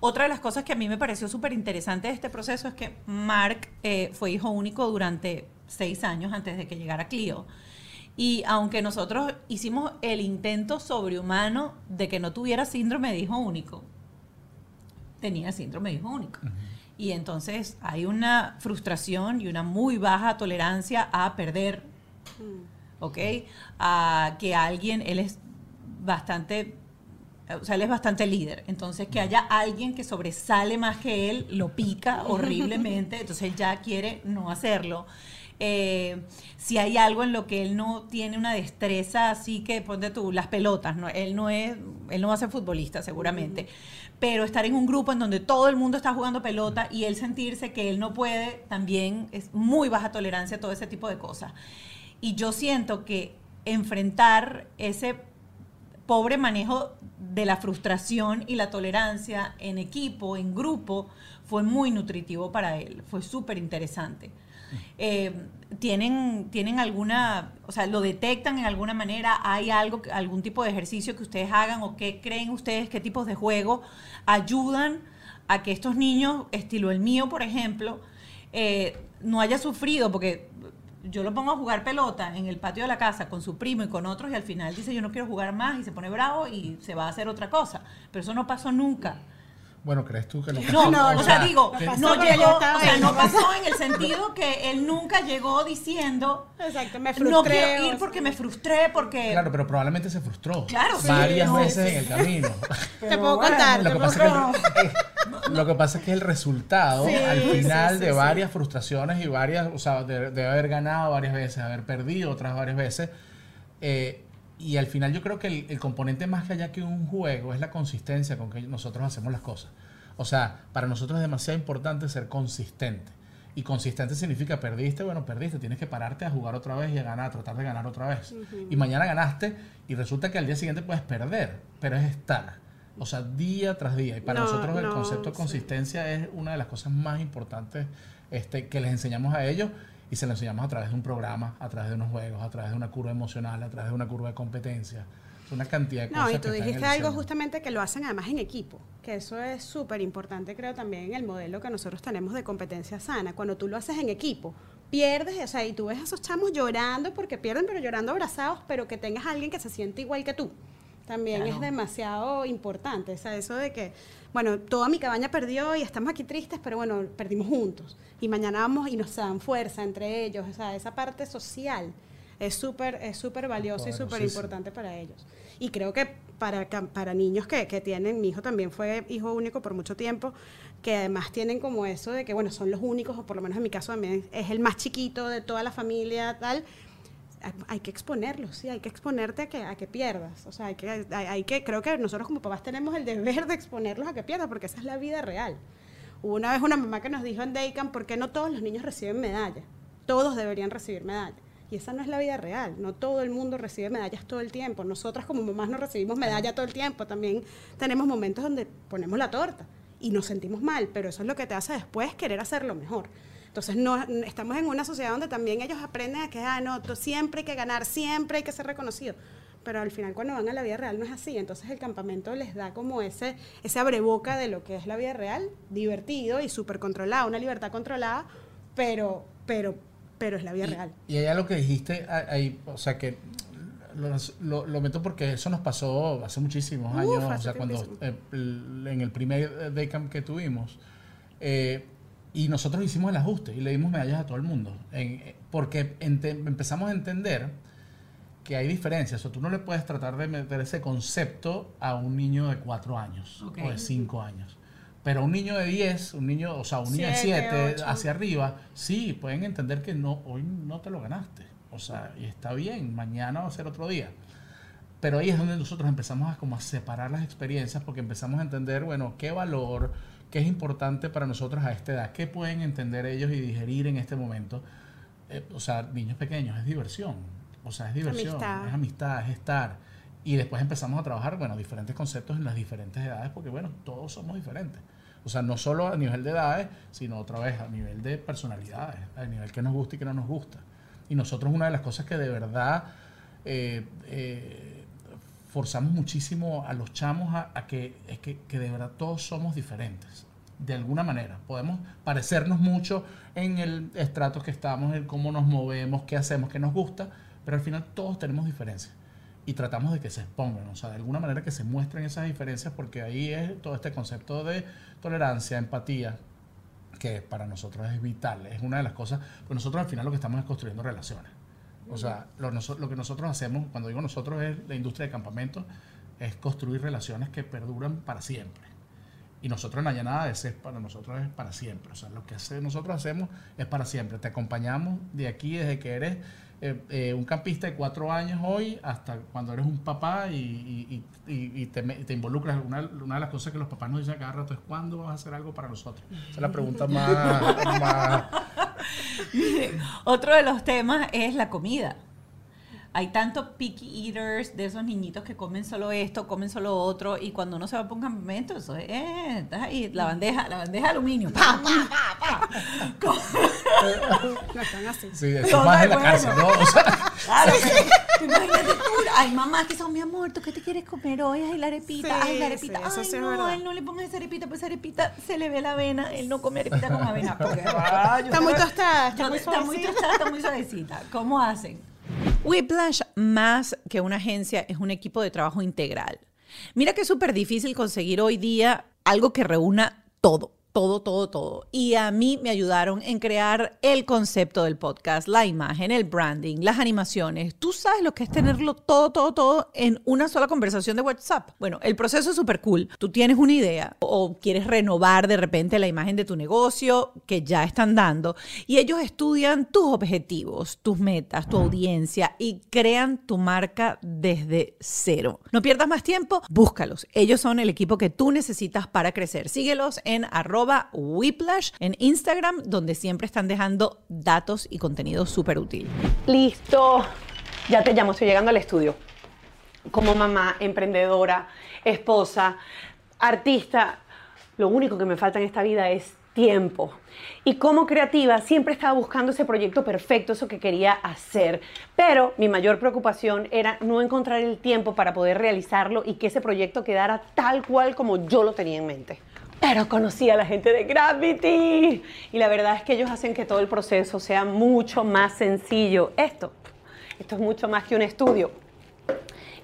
Otra de las cosas que a mí me pareció súper interesante de este proceso es que Mark eh, fue hijo único durante seis años antes de que llegara Clio. Y aunque nosotros hicimos el intento sobrehumano de que no tuviera síndrome de hijo único, tenía síndrome de hijo único. Y entonces hay una frustración y una muy baja tolerancia a perder ¿ok? A que alguien, él es bastante, o sea, él es bastante líder. Entonces, que haya alguien que sobresale más que él, lo pica *laughs* horriblemente, entonces él ya quiere no hacerlo. Eh, si hay algo en lo que él no tiene una destreza así que ponte tú las pelotas no él no es él no va a ser futbolista seguramente pero estar en un grupo en donde todo el mundo está jugando pelota y él sentirse que él no puede también es muy baja tolerancia a todo ese tipo de cosas y yo siento que enfrentar ese pobre manejo de la frustración y la tolerancia en equipo, en grupo, fue muy nutritivo para él, fue súper interesante. Eh, ¿tienen, ¿Tienen alguna, o sea, lo detectan en alguna manera? ¿Hay algo, algún tipo de ejercicio que ustedes hagan o qué creen ustedes, qué tipos de juego ayudan a que estos niños, estilo el mío, por ejemplo, eh, no haya sufrido? Porque yo lo pongo a jugar pelota en el patio de la casa con su primo y con otros y al final dice yo no quiero jugar más y se pone bravo y se va a hacer otra cosa. Pero eso no pasó nunca. Bueno, ¿crees tú que no No, No, o sea, digo, pasó no llegó, o sea, no no pasó en el sentido que él nunca llegó diciendo Exacto, me no frustré. quiero ir porque me frustré, porque Claro, pero probablemente se frustró. Claro, sí, Varias no, veces sí. en el camino. *laughs* Te puedo contar. lo, que pasa es que *laughs* el, lo que pasa es que el resultado, Sí, al final sí, de sí. varias frustraciones y varias, o sea, de, de haber ganado varias veces, haber perdido otras varias veces, eh, y al final yo creo que el, el componente más que allá que un juego es la consistencia con que nosotros hacemos las cosas. O sea, para nosotros es demasiado importante ser consistente. Y consistente significa perdiste, bueno, perdiste, tienes que pararte a jugar otra vez y a ganar, a tratar de ganar otra vez. Y mañana ganaste y resulta que al día siguiente puedes perder, pero es estar. O sea, día tras día. Y para No, nosotros el no, concepto de sí. consistencia es una de las cosas más importantes este, que les enseñamos a ellos y se lo enseñamos a través de un programa, a través de unos juegos, a través de una curva emocional, a través de una curva de competencia. Es una cantidad de cosas. No, y tú dijiste algo diseño. justamente que lo hacen además en equipo, que eso es súper importante creo también en el modelo que nosotros tenemos de competencia sana. Cuando tú lo haces en equipo, pierdes, o sea, y tú ves a esos chamos llorando porque pierden, pero llorando abrazados, pero que tengas a alguien que se siente igual que tú. También Claro. es demasiado importante, o sea, eso de que, bueno, toda mi cabaña perdió y estamos aquí tristes, pero bueno, perdimos juntos. Y mañana vamos y nos dan fuerza entre ellos, o sea, esa parte social es súper es súper valiosa y súper importante para ellos. Y creo que para, para niños que, que tienen, mi hijo también fue hijo único por mucho tiempo, que además tienen como eso de que, bueno, son los únicos, o por lo menos en mi caso también es el más chiquito de toda la familia, tal. Hay- que exponerlos, sí, hay que exponerte a que, a que pierdas. O sea, hay que, hay, que, creo que nosotros como papás tenemos el deber de exponerlos a que pierdas, porque esa es la vida real. Hubo una vez una mamá que nos dijo en Daycamp, ¿por qué no todos los niños reciben medalla? Todos deberían recibir medalla. Y esa no es la vida real. No todo el mundo recibe medallas todo el tiempo. Nosotras como mamás no recibimos medalla todo el tiempo. También tenemos momentos donde ponemos la torta y nos sentimos mal, pero eso es lo que te hace después querer hacerlo mejor. Entonces, no, estamos en una sociedad donde también ellos aprenden a que, ah, no, tú- siempre hay que ganar, siempre hay que ser reconocido. Pero al final, cuando van a la vida real, no es así. Entonces, el campamento les da como ese, ese abreboca de lo que es la vida real, divertido y súper controlado, una libertad controlada, pero, pero, pero es la vida Y- real. Y allá lo que dijiste, ahí, o sea que lo, lo, lo meto porque eso nos pasó hace muchísimos Uf, años, o hace sea, cuando eh, en el primer daycamp que tuvimos, eh, y nosotros hicimos el ajuste y le dimos medallas a todo el mundo, en- eh, porque empezamos a entender que hay diferencias, o sea, tú no le puedes tratar de meter ese concepto a un niño de cuatro años Ok. o de cinco años. Pero un niño de 10, un niño, o sea, un niño de Siete, 7 ocho. hacia arriba, sí, pueden entender que no, hoy no te lo ganaste. O sea, y está bien, mañana va a ser otro día. Pero ahí es donde nosotros empezamos a como a separar las experiencias porque empezamos a entender, bueno, qué valor, qué es importante para nosotros a esta edad, qué pueden entender ellos y digerir en este momento. Eh, o sea, niños pequeños, es diversión. O sea, es diversión, Amistad. es amistad, es estar. Y después empezamos a trabajar, bueno, diferentes conceptos en las diferentes edades porque, bueno, todos somos diferentes. O sea, no solo a nivel de edades, sino otra vez a nivel de personalidades, a nivel que nos gusta y que no nos gusta. Y nosotros una de las cosas que de verdad eh, eh, forzamos muchísimo a los chamos a, que es que, que de verdad todos somos diferentes. De alguna manera. Podemos parecernos mucho en el estrato que estamos, en cómo nos movemos, qué hacemos, qué nos gusta, pero al final todos tenemos diferencias. Y tratamos de que se expongan, o sea, de alguna manera que se muestren esas diferencias, porque ahí es todo este concepto de tolerancia, empatía, que para nosotros es vital, es una de las cosas, pues nosotros al final lo que estamos es construyendo relaciones. O sea, lo, lo que nosotros hacemos, cuando digo nosotros es la industria de campamentos, es construir relaciones que perduran para siempre. Y nosotros en Allanada es para nosotros es para siempre. O sea, lo que nosotros hacemos es para siempre. Te acompañamos de aquí desde que eres eh, eh, un campista de cuatro años hoy hasta cuando eres un papá y, te, involucras. Una, de las cosas que los papás nos dicen cada rato es ¿cuándo vas a hacer algo para nosotros? Esa es la pregunta más *laughs* Otro de los temas es la comida. Hay tantos picky eaters de esos niñitos que comen solo esto, comen solo otro, y cuando uno se va para un campamento, eso es, eh, estás ahí, la bandeja, la bandeja de aluminio, pa, pa, pa, pa. *laughs* *laughs* No están así. sí, eso es Todo más en la bueno. cárcel, ¿no? O sea, Claro, pero imagínate hay mamás que son, mi amor, ¿tú qué te quieres comer hoy? Ay, la arepita, Sí, ay, la arepita, sí, eso ay, sí no, él no le pongas esa arepita, pues esa arepita se le ve la avena, él no come arepita con avena. *laughs* porque, ah, Está muy tostada, está yo- muy está muy suavecita. tostada, está muy suavecita. ¿Cómo hacen? Whiplash, más que una agencia, es un equipo de trabajo integral. Mira que es súper difícil conseguir hoy día algo que reúna todo. Todo, todo, todo. Y a mí me ayudaron en crear el concepto del podcast, la imagen, el branding, las animaciones. Tú sabes lo que es tenerlo todo, todo, todo en una sola conversación de WhatsApp. Bueno, el proceso es súper cool. Tú tienes una idea o quieres renovar de repente la imagen de tu negocio que ya están dando y ellos estudian tus objetivos, tus metas, tu audiencia y crean tu marca desde cero. No pierdas más tiempo, búscalos. Ellos son el equipo que tú necesitas para crecer. Síguelos en arroba whiplash en Instagram, donde siempre están dejando datos y contenido súper útil. Listo. Ya te llamo, estoy llegando al estudio. Como mamá, emprendedora, esposa, artista, lo único que me falta en esta vida es tiempo. Y como creativa siempre estaba buscando ese proyecto perfecto, eso que quería hacer. Pero mi mayor preocupación era no encontrar el tiempo para poder realizarlo y que ese proyecto quedara tal cual como yo lo tenía en mente. Pero conocí a la gente de Gravity y la verdad es que ellos hacen que todo el proceso sea mucho más sencillo. Esto, esto es mucho más que un estudio.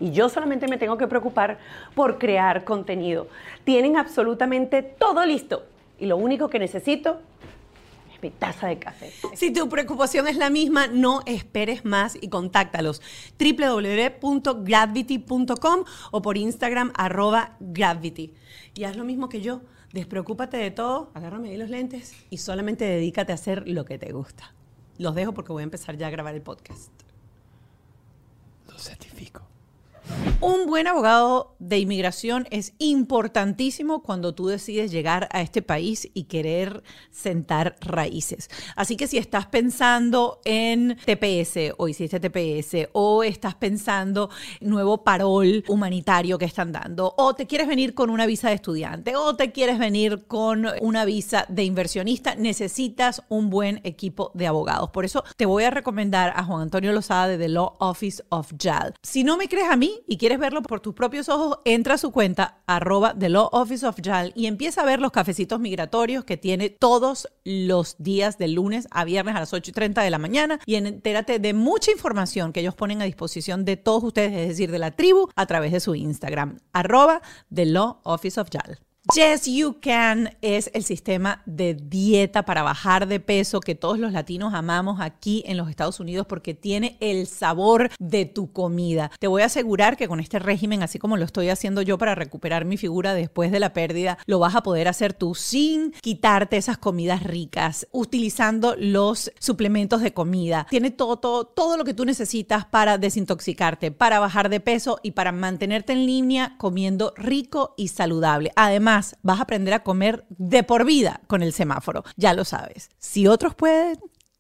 Y yo solamente me tengo que preocupar por crear contenido. Tienen absolutamente todo listo y lo único que necesito es mi taza de café. Si tu preocupación es la misma, no esperes más y contáctalos www.gravity.com o por Instagram arroba gravity. Y haz lo mismo que yo, despreocúpate de todo, agárrame ahí los lentes y solamente dedícate a hacer lo que te gusta. Los dejo porque voy a empezar ya a grabar el podcast. Lo certifico. Un buen abogado de inmigración es importantísimo cuando tú decides llegar a este país y querer sentar raíces. Así que si estás pensando en TPS o hiciste TPS o estás pensando nuevo parol humanitario que están dando o te quieres venir con una visa de estudiante o te quieres venir con una visa de inversionista, necesitas un buen equipo de abogados. Por eso te voy a recomendar a Juan Antonio Lozada de The Law Office of JAL. Si no me crees a mí y quieres verlo por tus propios ojos, entra a su cuenta arroba The Law Office of JAL y empieza a ver los cafecitos migratorios que tiene todos los días de lunes a viernes a las 8 y 30 de la mañana y entérate de mucha información que ellos ponen a disposición de todos ustedes, es decir, de la tribu, a través de su Instagram, arroba The Law Office of JAL. Yes You Can es el sistema de dieta para bajar de peso que todos los latinos amamos aquí en los Estados Unidos porque tiene el sabor de tu comida. Te voy a asegurar que con este régimen, así como lo estoy haciendo yo para recuperar mi figura después de la pérdida, lo vas a poder hacer tú sin quitarte esas comidas ricas, utilizando los suplementos de comida. Tiene todo, todo, todo lo que tú necesitas para desintoxicarte, para bajar de peso y para mantenerte en línea comiendo rico y saludable. Además, vas a aprender a comer de por vida con el semáforo. Ya lo sabes. Si otros pueden,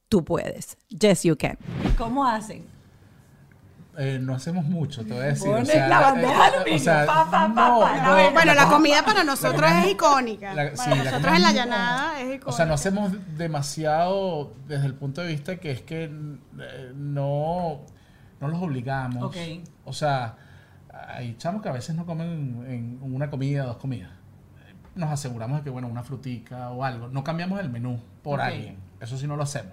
tú puedes. Yes, you can. ¿Cómo hacen? Eh, no hacemos mucho, te voy a decir. Pones o sea, la bandeja eh, aluminio, o sea, pa, pa, pa, no, pa, no, la- bueno, la co- comida para la nosotros comida es icónica. la- para sí, la nosotros comida en la llanada es icónica. O sea, no hacemos demasiado desde el punto de vista que es que eh, no, no los obligamos. Ok. O sea, hay chamos que a veces no comen en una comida, dos comidas. Nos aseguramos de que, bueno, una frutica o algo. No cambiamos el menú por Ok. alguien. Eso sí no lo hacemos.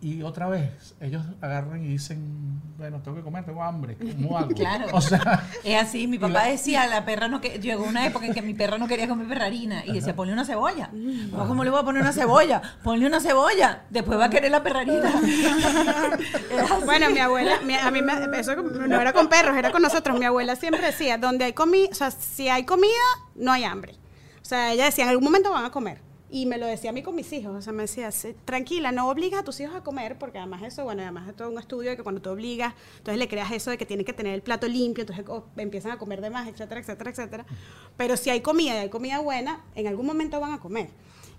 Y otra vez, ellos agarran y dicen, bueno, tengo que comer, tengo hambre, ¿cómo hago? *laughs* Claro. O sea, *laughs* Es así, mi papá la- decía, la perra no que llegó una época en que mi perra no quería comer perrarina y decía, ponle una cebolla. No, ¿Cómo le voy a poner una cebolla? Ponle una cebolla, después va a querer la perrarina. *laughs* Bueno, mi abuela, mi- a mí me, eso no era con perros, era con nosotros. Mi abuela siempre decía, donde hay comida, o sea, si hay comida, no hay hambre. Sea, ella decía, en algún momento van a comer. Y me lo decía a mí con mis hijos. O sea, me decía, "Sí, tranquila, no obligas a tus hijos a comer, porque además eso, bueno, además es todo un estudio de que cuando tú obligas, entonces le creas eso de que tienen que tener el plato limpio, entonces empiezan a comer de más, etcétera, etcétera, etcétera. Pero si hay comida y hay comida buena, en algún momento van a comer.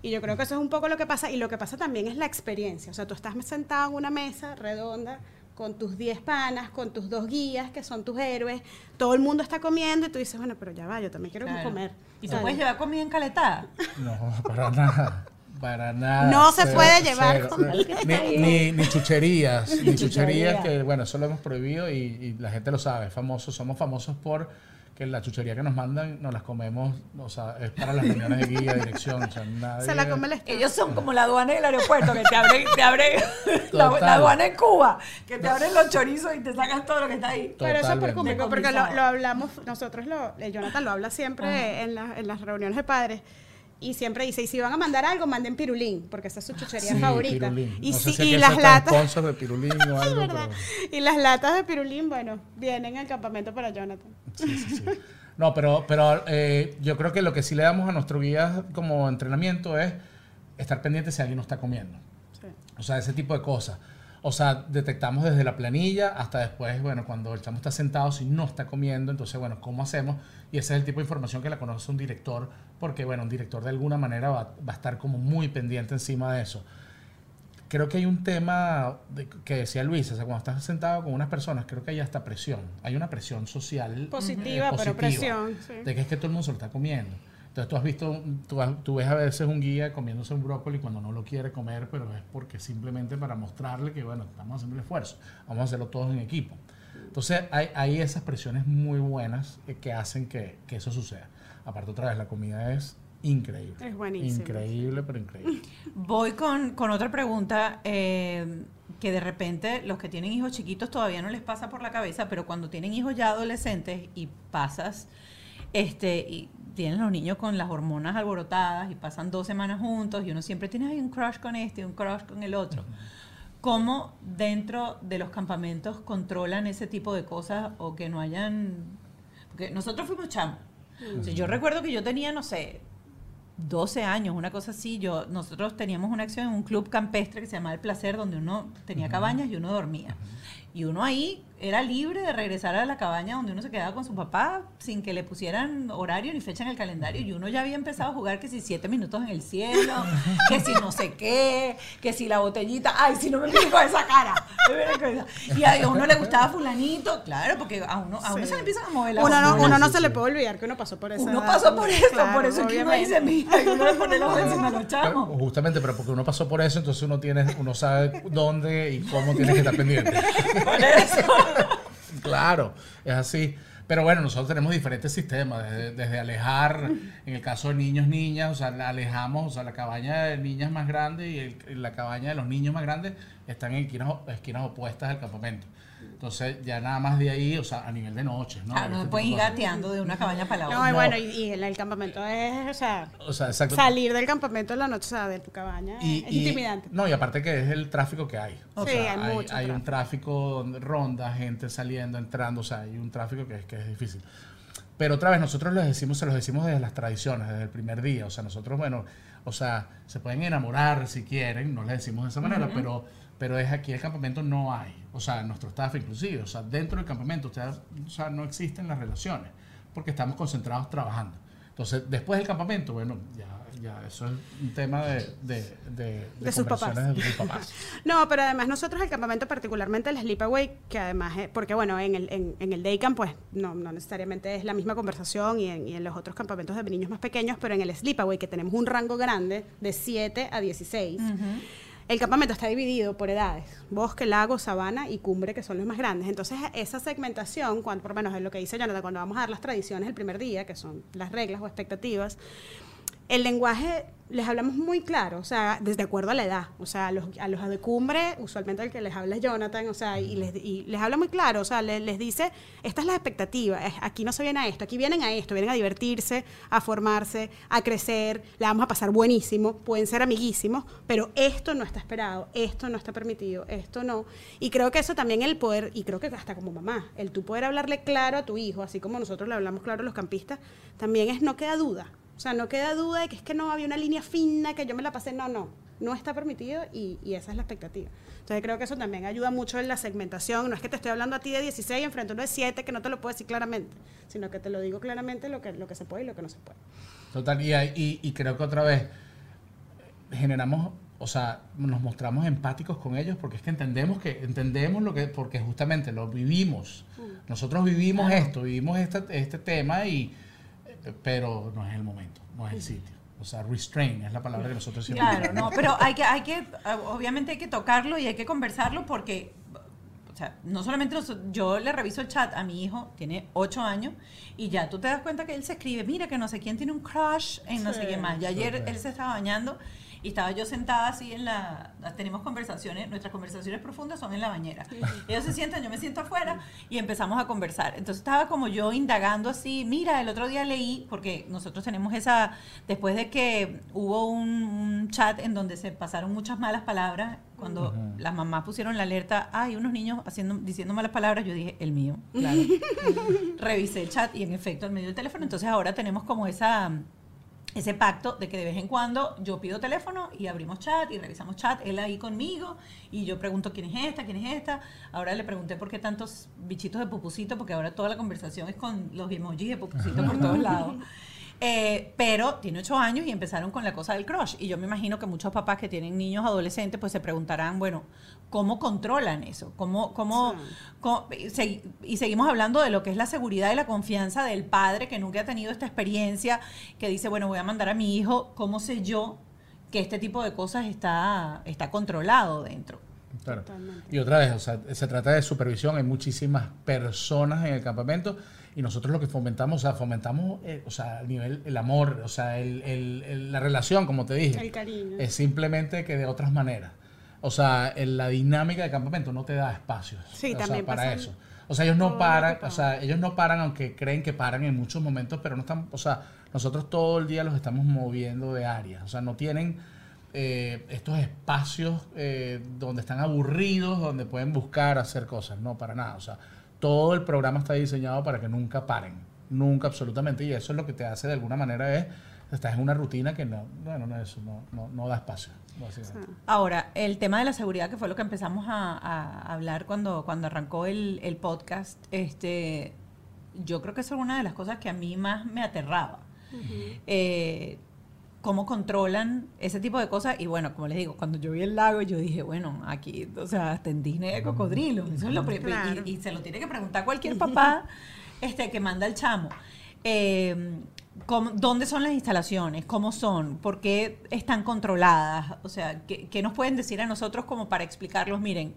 Y yo creo que eso es un poco lo que pasa. Y lo que pasa también es la experiencia. O sea, tú estás sentado en una mesa redonda con tus 10 panas, con tus dos guías, que son tus héroes. Todo el mundo está comiendo y tú dices, bueno, pero ya va, yo también quiero Claro. comer. ¿Y tú puedes llevar comida encaletada? no, para nada. Para nada. No se puede llevar cero. Ni, ni, ni chucherías. *laughs* Ni chucherías chuchería. que, bueno, eso lo hemos prohibido y, y la gente lo sabe. Famosos, somos famosos por que la chuchería que nos mandan nos las comemos, o sea, es para las reuniones de guía, dirección, o sea, nadie... se la come el Estado. Ellos son como la aduana del aeropuerto, que te abren, te abren *laughs* la, aduana en Cuba, que te abren los chorizos y te sacan todo lo que está ahí. Pero eso es por porque lo, hablamos, nosotros lo, Jonathan lo habla siempre en, la- en las reuniones de padres. Y siempre dice, y si van a mandar algo, manden pirulín, porque esa es su chuchería Sí, favorita. pirulín. Y, no sí- sé si y aquí las latas, de pirulín o *laughs* algo, ¿verdad? pero... Y las latas de pirulín, bueno, vienen al campamento para Jonathan. Sí, sí, sí. No, pero, pero eh, yo creo que lo que sí le damos a nuestro guía como entrenamiento es estar pendiente si alguien no está comiendo. O sea, ese tipo de cosas. O sea, detectamos desde la planilla hasta después, bueno, cuando el chamo está sentado, si no está comiendo, entonces, bueno, ¿cómo hacemos? Y ese es el tipo de información que la conoce un director, porque, bueno, un director de alguna manera va, va a estar como muy pendiente encima de eso. Creo que hay un tema de- que decía Luis, o sea, cuando estás sentado con unas personas, creo que hay hasta presión. Hay una presión social. eh, Positiva, pero presión, sí. De que es que todo el mundo se lo está comiendo. Entonces tú has visto, tú, has- tú ves a veces un guía comiéndose un brócoli cuando no lo quiere comer, pero es porque simplemente para mostrarle que, bueno, estamos haciendo el esfuerzo, vamos a hacerlo todos en equipo. Entonces hay, hay esas presiones muy buenas eh, que hacen que, que eso suceda. Aparte otra vez, la comida es increíble. Es buenísimo. Increíble, pero increíble. *laughs* Voy con, con otra pregunta eh, que de repente los que tienen hijos chiquitos todavía no les pasa por la cabeza, pero cuando tienen hijos ya adolescentes y pasas, este, y tienen los niños con las hormonas alborotadas y pasan dos semanas juntos y uno siempre tiene "Ay, un crush con este y un crush con el otro. ¿Cómo dentro de los campamentos controlan ese tipo de cosas o que no hayan... Porque nosotros fuimos chamos. O sea, yo recuerdo que yo tenía, no sé, 12 años, una cosa así. Yo, nosotros teníamos una acción en un club campestre que se llamaba El Placer, donde uno tenía cabañas y uno dormía. Y uno ahí era libre de regresar a la cabaña donde uno se quedaba con su papá sin que le pusieran horario ni fecha en el calendario. Y uno ya había empezado a jugar que si siete minutos en el cielo, *laughs* que si no sé qué, que si la botellita, ay, si no me miren con esa cara. Y a uno le gustaba fulanito, claro, porque a uno, a uno Sí. se le empiezan a mover las Uno no, uno no se le puede olvidar que uno pasó por eso. Uno pasó por eso, por eso es que uno dice, mira, uno le pone los encima a los Pero, chamos. justamente, pero porque uno pasó por eso, entonces uno tiene, uno sabe dónde y cómo tiene que estar pendiente. *laughs* *laughs* Claro, es así. Pero bueno, nosotros tenemos diferentes sistemas, desde, alejar, en el caso de niños, niñas, o sea, la alejamos, o sea, la cabaña de niñas más grande y, la cabaña de los niños más grandes están en esquinas, esquinas opuestas del campamento. Entonces, ya nada más de ahí, o sea, a nivel de noches, ¿no? Claro, no Este pueden ir gateando de una cabaña para la No, otra. y No. bueno, y, y el, el campamento es, o sea, O sea, exacto. salir del campamento en la noche, o sea, de tu cabaña, Y- es y- intimidante. No, y aparte que es el tráfico que hay. O Sí, sea, hay hay, mucho hay un tráfico. tráfico donde ronda, gente saliendo, entrando, o sea, hay un tráfico que es, que es difícil. Pero otra vez, nosotros les decimos, se los decimos desde las tradiciones, desde el primer día. O sea, nosotros, bueno, o sea, se pueden enamorar si quieren, no les decimos de esa manera, pero, pero es aquí el campamento no hay. O sea, nuestro staff inclusive. O sea, dentro del campamento, ustedes, o sea, no existen las relaciones, porque estamos concentrados trabajando. Entonces, después del campamento, bueno, ya, ya eso es un tema de, de, de, De sus papás. de sus papás. *laughs* No, pero además nosotros el campamento, particularmente el Sleepaway, que además, es- porque bueno, en el, en, en el Day Camp, pues no, no necesariamente es la misma conversación y en, y en los otros campamentos de niños más pequeños, pero en el Sleepaway, que tenemos un rango grande de 7 a 16, el campamento está dividido por edades, bosque, lago, sabana y cumbre, que son los más grandes. Entonces, esa segmentación, cuando, por lo menos es lo que dice Jonathan, cuando vamos a dar las tradiciones el primer día, que son las reglas o expectativas, el lenguaje les hablamos muy claro, o sea, desde acuerdo a la edad. O sea, a los, a los de cumbre, usualmente el que les habla es Jonathan, o sea, y les, y les habla muy claro, o sea, le- les, dice, esta es la expectativa, aquí no se viene a esto, aquí vienen a esto, vienen a divertirse, a formarse, a crecer, la vamos a pasar buenísimo, pueden ser amiguísimos, pero esto no está esperado, esto no está permitido, esto no. Y creo que eso también el poder, y creo que hasta como mamá, el tú poder hablarle claro a tu hijo, así como nosotros le hablamos claro a los campistas, también es no queda duda. O sea, no queda duda de que es que no había una línea fina, que yo me la pasé. No, no. No está permitido y, y esa es la expectativa. Entonces creo que eso también ayuda mucho en la segmentación. No es que te estoy hablando a ti de 16 enfrente a uno de 7 que no te lo puedo decir claramente, sino que te lo digo claramente lo que, lo que se puede y lo que no se puede. Total, y, y, y creo que otra vez generamos, o sea, nos mostramos empáticos con ellos porque es que entendemos que entendemos lo que, porque justamente lo vivimos. Nosotros vivimos esto, vivimos este, este tema y, pero no es el momento, no es el sitio. O sea, restrain es la palabra que nosotros siempre Claro, no, pero hay que, hay que, obviamente hay que tocarlo y hay que conversarlo porque, o sea, no solamente nos- yo le reviso el chat a mi hijo, tiene 8 años, y ya tú te das cuenta que él se escribe, mira que no sé quién tiene un crush en no sé Sí, qué más. Y ayer él se estaba bañando y estaba yo sentada así en la, tenemos conversaciones, nuestras conversaciones profundas son en la bañera. Ellos se sientan, yo me siento afuera y empezamos a conversar. Entonces estaba como yo indagando así, mira, el otro día leí, porque nosotros tenemos esa, después de que hubo un, un chat en donde se pasaron muchas malas palabras, cuando las mamás pusieron la alerta, hay unos niños haciendo, diciendo malas palabras, yo dije, el mío, *laughs* claro. Revisé el chat y en efecto, en medio del teléfono, entonces ahora tenemos como esa ese pacto de que de vez en cuando yo pido teléfono y abrimos chat y revisamos chat, él ahí conmigo y yo pregunto quién es esta, quién es esta. Ahora le pregunté por qué tantos bichitos de pupusito, porque ahora toda la conversación es con los emojis de pupusito por todos lados. Eh, pero tiene ocho años y empezaron con la cosa del crush. Y yo me imagino que muchos papás que tienen niños adolescentes pues se preguntarán, bueno, ¿cómo controlan eso? ¿Cómo, cómo, cómo- y segui- y seguimos hablando de lo que es la seguridad y la confianza del padre que nunca ha tenido esta experiencia, que dice, bueno, voy a mandar a mi hijo, ¿cómo sé yo que este tipo de cosas está, está controlado dentro? Claro. Totalmente. Y otra vez, o sea, se trata de supervisión, hay muchísimas personas en el campamento y nosotros lo que fomentamos, o sea, fomentamos, eh, o sea, el nivel, el amor, o sea, el- el- el- la relación, como te dije. El cariño. Es simplemente que de otras maneras. O sea, en la dinámica del campamento no te da espacios Sí, o sea, también para pasan eso. O sea, ellos no paran, o sea, ellos no paran aunque creen que paran en muchos momentos, pero no están, o sea, nosotros todo el día los estamos moviendo de áreas. O sea, no tienen eh, estos espacios eh, donde están aburridos, donde pueden buscar hacer cosas. No, para nada. O sea, todo el programa está diseñado para que nunca paren. Nunca, absolutamente. Y eso es lo que te hace de alguna manera es, estás en una rutina que no, bueno, no, eso no, no, no da espacio. Ahora, el tema de la seguridad, que fue lo que empezamos a, a hablar cuando, cuando arrancó el, el podcast, este, yo creo que es una de las cosas que a mí más me aterraba. Eh, cómo controlan ese tipo de cosas. Y bueno, como les digo, cuando yo vi el lago, yo dije, bueno, aquí, o sea, hasta en Disney hay cocodrilos. Eso es lo Claro. y, y se lo tiene que preguntar cualquier papá *laughs* este, que manda el chamo. Eh, ¿cómo- ¿Dónde son las instalaciones? ¿Cómo son? ¿Por qué están controladas? O sea, ¿qué, qué nos pueden decir a nosotros como para explicarlos? Miren,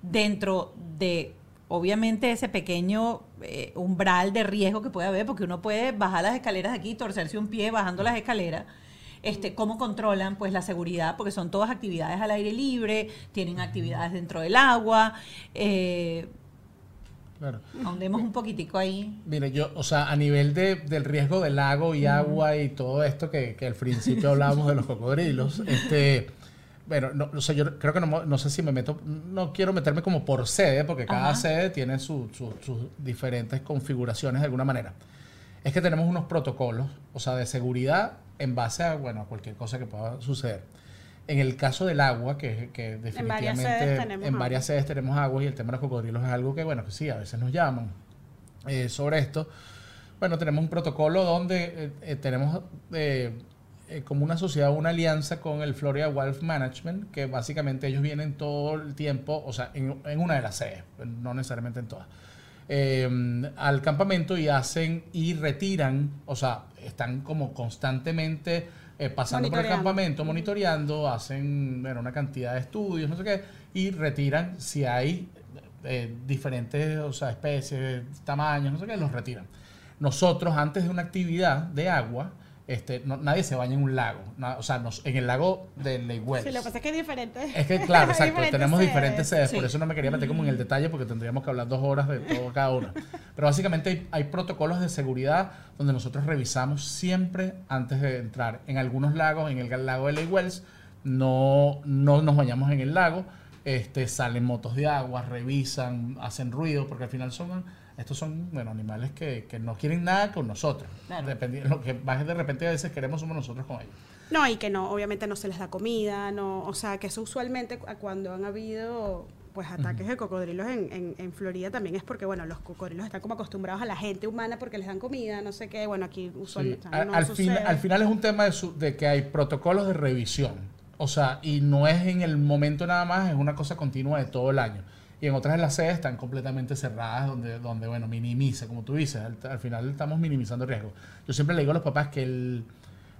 dentro de, obviamente, ese pequeño eh, umbral de riesgo que puede haber, porque uno puede bajar las escaleras de aquí, torcerse un pie bajando las escaleras, este, cómo controlan pues la seguridad, porque son todas actividades al aire libre, tienen actividades dentro del agua, eh, Claro. ahondemos un poquitico ahí. Mire, yo, o sea, a nivel de, del riesgo del lago y agua y todo esto que, que al principio hablábamos de los cocodrilos, *laughs* este, bueno, no, o sea, yo creo que no, no sé si me meto, no quiero meterme como por sede, porque cada Ajá. sede tiene su- su- sus diferentes configuraciones de alguna manera. Es que tenemos unos protocolos, o sea, de seguridad en base a, bueno, cualquier cosa que pueda suceder. En el caso del agua, que, que definitivamente sedes tenemos en varias sedes tenemos agua y el tema de los cocodrilos es algo que, bueno, que sí, a veces nos llaman eh, sobre esto. Bueno, tenemos un protocolo donde eh, eh, tenemos eh, como una sociedad, una alianza con el Florida Wildlife Management, que básicamente ellos vienen todo el tiempo, o sea, en, en una de las sedes, no necesariamente en todas, eh, al campamento y hacen y retiran, o sea, están como constantemente eh, pasando por el campamento, monitoreando, hacen bueno, una cantidad de estudios, no sé qué, y retiran si hay eh, diferentes o sea, especies, tamaños, no sé qué, los retiran. Nosotros, antes de una actividad de agua, este, no- nadie se baña en un lago, na- o sea, nos- en el lago de Lake Wells. Sí, lo que pasa es que es diferente. Es que, claro, *laughs* exacto, diferentes tenemos sedes. diferentes sedes, por eso no me quería meter como en el detalle, porque tendríamos que hablar dos horas de todo cada una. Pero básicamente hay, hay protocolos de seguridad donde nosotros revisamos siempre antes de entrar. En algunos lagos, en el lago de Lake Wells, no, no nos bañamos en el lago, este, salen motos de agua, revisan, hacen ruido, porque al final son, estos son, bueno, animales que, que no quieren nada con nosotros. Claro. Dependi- lo que más de repente a veces queremos somos nosotros con ellos. No, y que no, obviamente no se les da comida, no, o sea, que eso usualmente cu- cuando han habido pues ataques de cocodrilos en, en, en Florida también es porque, bueno, los cocodrilos están como acostumbrados a la gente humana porque les dan comida, no sé qué, bueno, aquí Sí. usualmente Al, no al fin- al final es un tema de, su- de que hay protocolos de revisión. O sea, y no es en el momento nada más, es una cosa continua de todo el año. Y en otras de las sedes están completamente cerradas, donde, donde bueno, minimiza, como tú dices, al, al final estamos minimizando el riesgo. Yo siempre le digo a los papás que el-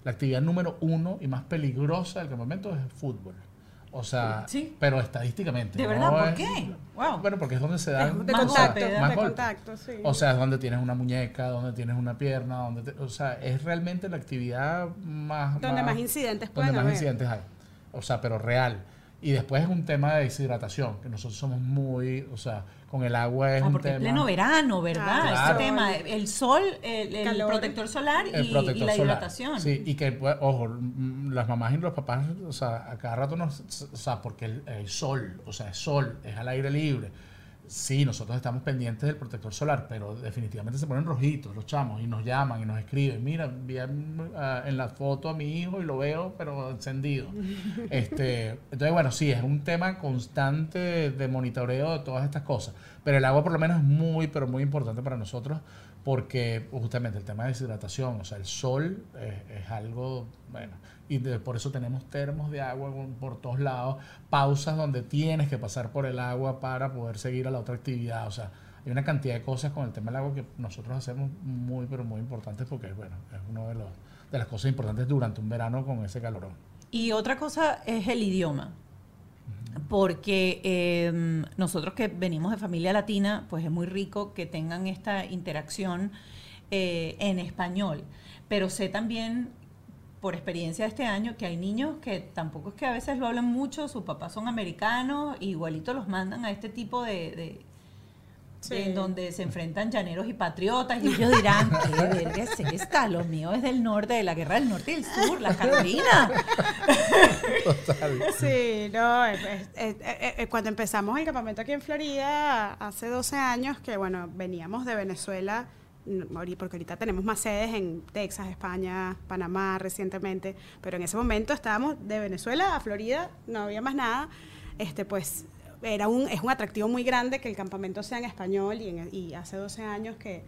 la actividad número uno y más peligrosa del campamento es el fútbol. O sea, Sí. pero estadísticamente. ¿De no verdad? ¿Por qué? Wow. Bueno, porque es donde se dan de más contacto, golpes, más de golpes. contacto, sí. O sea, es donde tienes una muñeca, donde tienes una pierna, donde te- o sea, es realmente la actividad más donde más incidentes donde pueden más haber. incidentes hay. O sea, pero real. Y después es un tema de deshidratación, que nosotros somos muy, o sea, con el agua es Ah, un porque tema. pleno verano, ¿verdad? Ah, Ese claro. tema, el sol, el, el Calor. protector solar y, el protector y la solar. hidratación. Sí, y que, pues, ojo, mm, las mamás y los papás, o sea, a cada rato nos, o sea, porque el, el sol, o sea, es sol, es al aire libre. Sí, nosotros estamos pendientes del protector solar, pero definitivamente se ponen rojitos los chamos y nos llaman y nos escriben, mira, vi en, la foto a mi hijo y lo veo, pero encendido. *laughs* este, entonces, bueno, sí, es un tema constante de monitoreo de todas estas cosas, pero el agua por lo menos es muy, pero muy importante para nosotros porque justamente el tema de deshidratación, o sea, el sol es, es algo, bueno, y por eso tenemos termos de agua por todos lados, pausas donde tienes que pasar por el agua para poder seguir a la otra actividad, o sea, hay una cantidad de cosas con el tema del agua que nosotros hacemos muy, pero muy importantes porque, bueno, es una de, los- de las cosas importantes durante un verano con ese calorón. Y otra cosa es el idioma. Porque eh, nosotros que venimos de familia latina, pues es muy rico que tengan esta interacción eh, en español. Pero sé también, por experiencia de este año, que hay niños que tampoco es que a veces lo hablan mucho, sus papás son americanos, igualito los mandan a este tipo de- Sí. en donde se enfrentan llaneros y patriotas y ellos dirán, qué verga es esta, lo mío es del norte, de la guerra del norte y del sur, la Carolina. Sí, no, es- es- es- es- es- cuando empezamos el campamento aquí en Florida, hace 12 años, que bueno, veníamos de Venezuela, ahori- porque ahorita tenemos más sedes en Texas, España, Panamá recientemente, pero en ese momento estábamos de Venezuela a Florida, no había más nada, este pues era un, es un atractivo muy grande que el campamento sea en español y, hace 12 años que,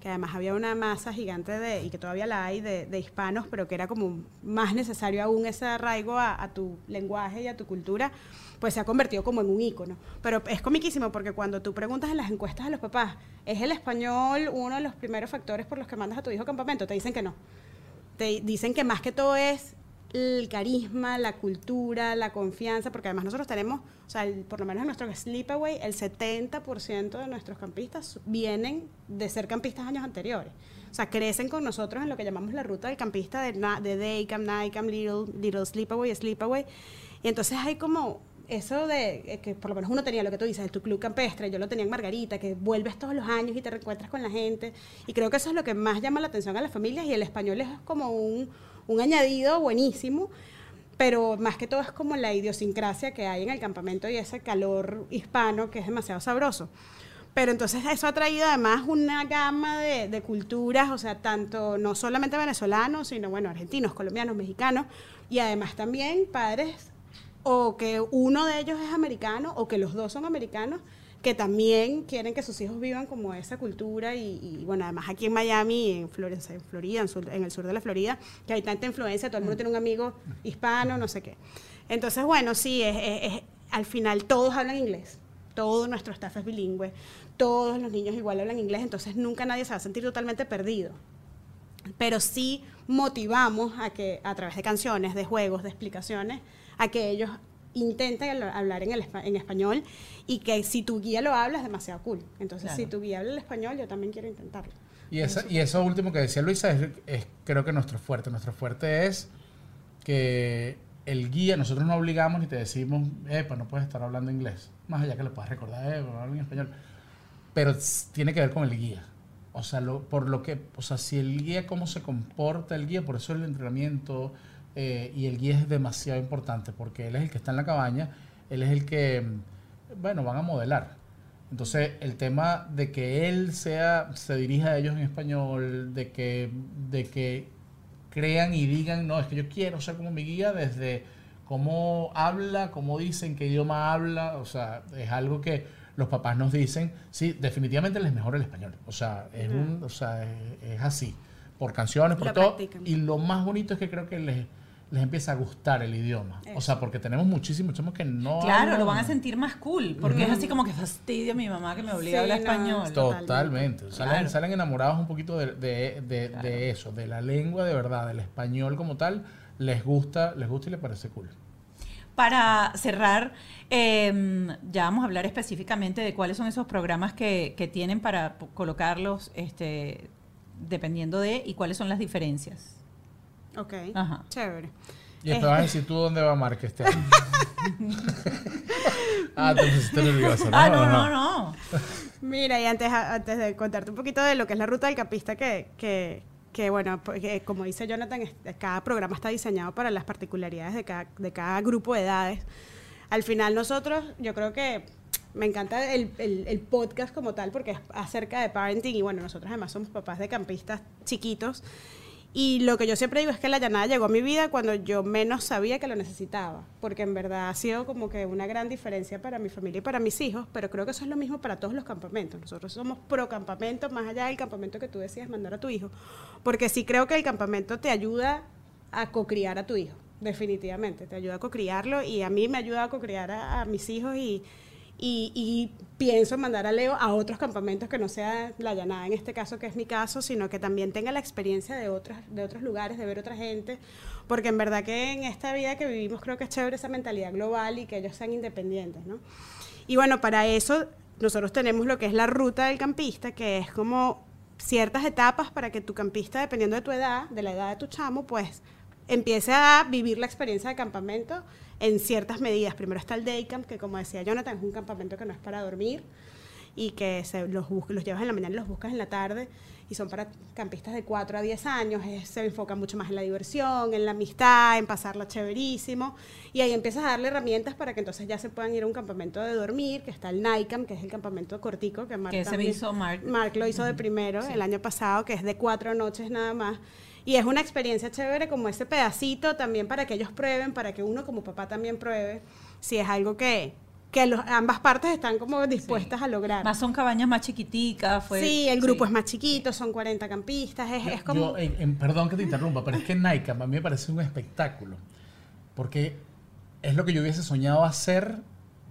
que además había una masa gigante de, y que todavía la hay de, hispanos, pero que era como más necesario aún ese arraigo a, a tu lenguaje y a tu cultura, pues se ha convertido como en un ícono. Pero es comiquísimo porque cuando tú preguntas en las encuestas a los papás, ¿es el español uno de los primeros factores por los que mandas a tu hijo a campamento? Te dicen que no. Te dicen que más que todo es el carisma, la cultura, la confianza, porque además nosotros tenemos, o sea, el- por lo menos en nuestro Sleepaway, el 70% de nuestros campistas vienen de ser campistas años anteriores. O sea, crecen con nosotros en lo que llamamos la ruta del campista de, de Daycamp, Nightcamp, Little, Little Sleepaway, Sleepaway. Y entonces hay como eso de eh, que por lo menos uno tenía lo que tú dices, tu club campestre, yo lo tenía en Margarita, que vuelves todos los años y te reencuentras con la gente. Y creo que eso es lo que más llama la atención a las familias y el español es como un, un añadido buenísimo, pero más que todo es como la idiosincrasia que hay en el campamento y ese calor hispano que es demasiado sabroso. Pero entonces eso ha traído además una gama de, culturas, o sea, tanto no solamente venezolanos, sino bueno, argentinos, colombianos, mexicanos, y además también padres o que uno de ellos es americano o que los dos son americanos que también quieren que sus hijos vivan como esa cultura y, bueno, además aquí en Miami, en, Florida, en Florida, en, el sur de la Florida, que hay tanta influencia, todo el mundo tiene un amigo hispano, no sé qué. Entonces, bueno, sí, es- al final todos hablan inglés, todo nuestro staff es bilingüe, todos los niños igual hablan inglés, entonces nunca nadie se va a sentir totalmente perdido pero sí motivamos a que a través de canciones, de juegos, de explicaciones, a que ellos intenten habla- hablar en, el, espa- en español y que si tu guía lo habla es demasiado cool. Entonces, Claro. si tu guía habla el español, yo también quiero intentarlo. Y, esa, y eso último que decía Luisa es, es creo que nuestro fuerte. Nuestro fuerte es que el guía, nosotros no obligamos ni te decimos, epa, no puedes estar hablando inglés. Más allá que le puedas recordar, eh, habla en español. Pero tiene que ver con el guía. O sea, lo, por lo que, o sea, si el guía, cómo se comporta el guía, por eso el entrenamiento eh, y el guía es demasiado importante, porque él es el que está en la cabaña, él es el que, mm, bueno, van a modelar. Entonces, el tema de que él sea, se dirija a ellos en español, de que, de que crean y digan, no, es que yo quiero ser como mi guía desde cómo habla, cómo dicen, qué idioma habla, o sea, es algo que los papás nos dicen, sí, definitivamente les mejora el español, o sea, es, un, o sea, es, es así, por canciones, por Lo todo, practican. y lo más bonito es que creo que les, les empieza a gustar el idioma, o sea, porque tenemos muchísimos chamos que no Claro, hablan- lo van a sentir más cool, porque es así como que fastidio a mi mamá que me obliga a Sí, hablar no, español. Totalmente. Salen, Claro. salen enamorados un poquito de, de- de- de eso, de la lengua de verdad, del español como tal. Les gusta, les gusta y les parece cool. Para cerrar, eh, ya vamos a hablar específicamente de cuáles son esos programas que, que tienen para colocarlos este, dependiendo de y cuáles son las diferencias. Ok, Ajá. chévere. Y después vas a decir tú dónde va Mark este año. *laughs* ah, te pusiste nervioso, ¿no? Ah, no, no, no. Mira, y antes, antes de contarte un poquito de lo que es la ruta del campista, que, que, que, bueno, porque como dice Jonathan, cada programa está diseñado para las particularidades de cada, de cada grupo de edades. Al final nosotros, yo creo que Me encanta el, el- el podcast como tal porque es acerca de parenting y bueno, nosotros además somos papás de campistas chiquitos. Y lo que yo siempre digo es que la llanada llegó a mi vida cuando yo menos sabía que lo necesitaba, porque en verdad ha sido como que una gran diferencia para mi familia y para mis hijos, pero creo que eso es lo mismo para todos los campamentos. Nosotros somos pro campamento, más allá del campamento que tú decías mandar a tu hijo, porque sí creo que el campamento te ayuda a cocriar a tu hijo, definitivamente, te ayuda a cocriarlo y a mí me ayuda a cocriar a mis hijos y, y, y pienso en mandar a Leo a otros campamentos que no sea la llanada en este caso, que es mi caso, sino que también tenga la experiencia de, otras, de otros lugares, de ver otra gente, porque en verdad que en esta vida que vivimos creo que es chévere esa mentalidad global y que ellos sean independientes, ¿no? Y bueno, para eso nosotros tenemos lo que es la ruta del campista, que es como ciertas etapas para que tu campista, dependiendo de tu edad, de la edad de tu chamo, pues empiece a vivir la experiencia de campamento en ciertas medidas. Primero está el day camp, que como decía Jonathan, es un campamento que no es para dormir y que se los, los llevas en la mañana y los buscas en la tarde y son para campistas de 4 a 10 años, es- se enfoca mucho más en la diversión, en la amistad, en pasarla chéverísimo y ahí empiezas a darle herramientas para que entonces ya se puedan ir a un campamento de dormir, que está el NICAM, que es el campamento cortico que Mark Que también- hizo Mark. Mark lo hizo de primero el año pasado, que es de cuatro noches nada más. Y es una experiencia chévere como ese pedacito también para que ellos prueben, para que uno como papá también pruebe, si es algo que, que los- ambas partes están como dispuestas a lograr. Más son cabañas más chiquiticas. Fue, sí, el grupo sí. es más chiquito, son 40 campistas, es, es Yo- como... en- en- perdón que te interrumpa, pero es que Nike a mí me parece un espectáculo. Porque es lo que yo hubiese soñado hacer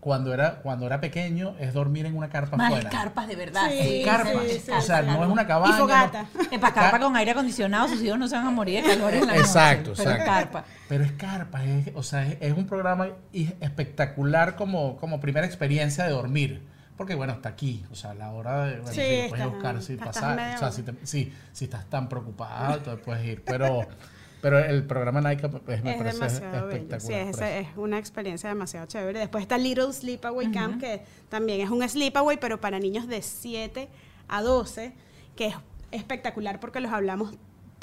cuando era, cuando era pequeño, es dormir en una carpa Más carpas de verdad. Sí, En carpa. sí, sí, o sea, sí. no es una cabaña. Y fogata. no- para carpa con aire acondicionado, sus hijos no se van a morir de calor en la Exacto, noche. Pero exacto. carpa. Pero es carpa, es, o sea, es, es un programa espectacular como, como primera experiencia de dormir. Porque bueno, está aquí, o sea, a la hora de bueno, Sí, puedes buscar si pasar, o sea, si, te- sí, si estás tan preocupada, entonces puedes ir. Pero, pero el programa Nike pues, me es parece demasiado bello. espectacular. Sí, es, es una experiencia demasiado chévere. Después está Little Sleepaway Camp, que también es un sleepaway, pero para niños de 7 a 12, que es espectacular porque los hablamos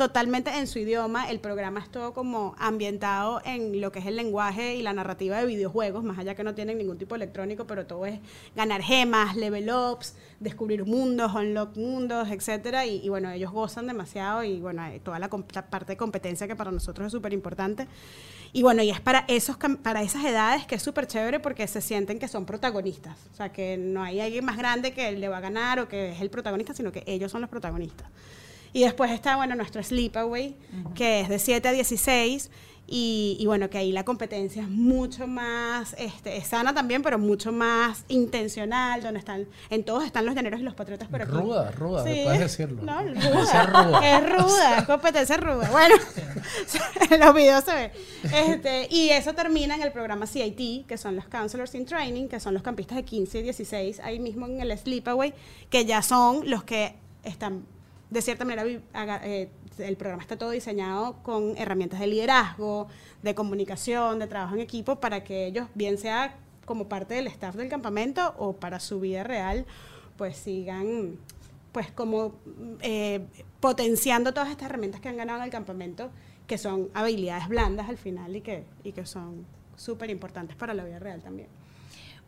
totalmente en su idioma. El programa es todo como ambientado en lo que es el lenguaje y la narrativa de videojuegos, más allá que no tienen ningún tipo electrónico, pero todo es ganar gemas, level ups, descubrir mundos, unlock mundos, etcétera. Y, bueno, ellos gozan demasiado y bueno, hay toda la, parte de competencia que para nosotros es súper importante. Y bueno, y es para, esos, para esas edades que es súper chévere porque se sienten que son protagonistas. O sea, que no hay alguien más grande que le va a ganar o que es el protagonista, sino que ellos son los protagonistas. Y después está, bueno, nuestro Sleepaway, que es de 7 a 16. Y, y bueno, que ahí la competencia es mucho más, este, es sana también, pero mucho más intencional, donde están, en todos están los llaneros y los patriotas aquí. Ruda, ruda, Sí. puedes decirlo. No, ruda. ruda. Es ruda, es competencia ruda. Bueno, en *laughs* los videos se ve. Este, y eso termina en el programa CIT, que son los Counselors in Training, que son los campistas de 15 y 16, ahí mismo en el Sleepaway, que ya son los que están, de cierta manera, eh, el programa está todo diseñado con herramientas de liderazgo, de comunicación, de trabajo en equipo, para que ellos, bien sea como parte del staff del campamento o para su vida real, pues sigan pues como eh, potenciando todas estas herramientas que han ganado en el campamento, que son habilidades blandas al final y que, y que son súper importantes para la vida real también.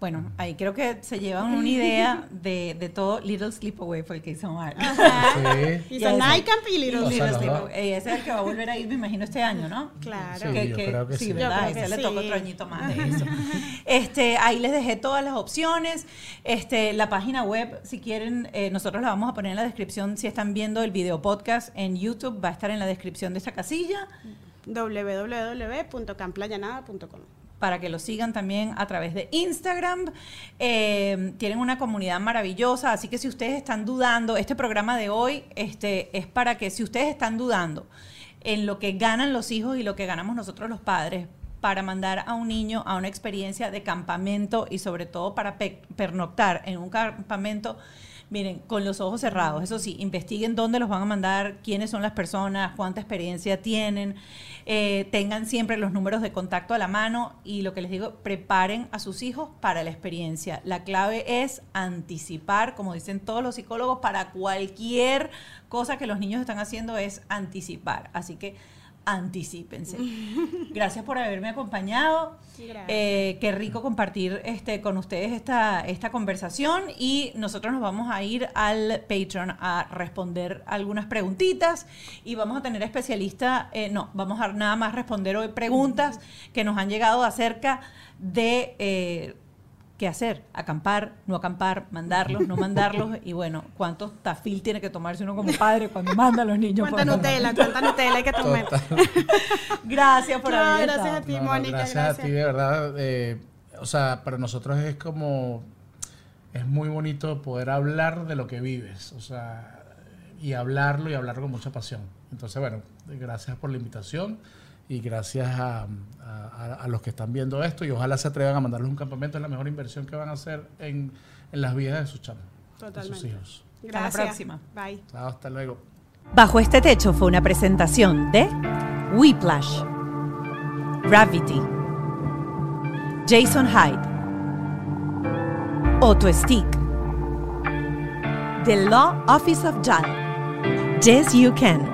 Bueno, ahí creo que se llevan una *laughs* idea de, de todo. Little Sleepaway fue el que hizo Mark. Sí. Y Ya son ese- Nike Camp y Little Little Sleepaway. Ese es el que va a volver a ir, me imagino, este año, ¿no? Claro. Sí, yo creo que sí. ¿verdad? Yo creo que Ese le sí. toca otro añito más de eso. *laughs* Este, ahí les dejé todas las opciones. Este, la página web, si quieren, eh, nosotros la vamos a poner en la descripción. Si están viendo el video podcast en YouTube, va a estar en la descripción de esta casilla www.camplayanada.com para que lo sigan también a través de Instagram. Eh, tienen una comunidad maravillosa, así que si ustedes están dudando, este programa de hoy este, es para que si ustedes están dudando en lo que ganan los hijos y lo que ganamos nosotros los padres para mandar a un niño a una experiencia de campamento y sobre todo para pe- pernoctar en un campamento, miren, con los ojos cerrados. Eso sí, investiguen dónde los van a mandar, quiénes son las personas, cuánta experiencia tienen, eh, tengan siempre los números de contacto a la mano y lo que les digo, preparen a sus hijos para la experiencia. La clave es anticipar, como dicen todos los psicólogos, para cualquier cosa que los niños están haciendo es anticipar. Así que Anticípense. *laughs* Gracias por haberme acompañado. Eh, qué rico compartir este, con ustedes esta, esta conversación y nosotros nos vamos a ir al Patreon a responder algunas preguntitas y vamos a tener especialistas, eh, no, vamos a nada más responder hoy preguntas que nos han llegado acerca de... eh, qué hacer, acampar, no acampar, mandarlos, no mandarlos y bueno, cuántos tafil tiene que tomarse uno como padre cuando manda a los niños. Cuánta por- Nutella, cuánta Nutella hay que tomar. *laughs* Gracias por No, haber gracias estado. a ti, No, no, Mónica. gracias, Gracias, a ti, de verdad. eh, o sea, para nosotros es como. Es muy bonito poder hablar de lo que vives. O sea, y hablarlo y hablarlo con mucha pasión. Entonces, bueno, gracias por la invitación y gracias a, a- los que están viendo esto y ojalá se atrevan a mandarles un campamento. Es la mejor inversión que van a hacer en, en las vidas de sus chamos, de sus Totalmente. hijos. Gracias. la próxima. Bye. Chao, hasta luego. Bajo este techo fue una presentación de Whiplash, Gravity, Jason Hyde, Auto Stick, The Law Office of JAL, Yes You Can.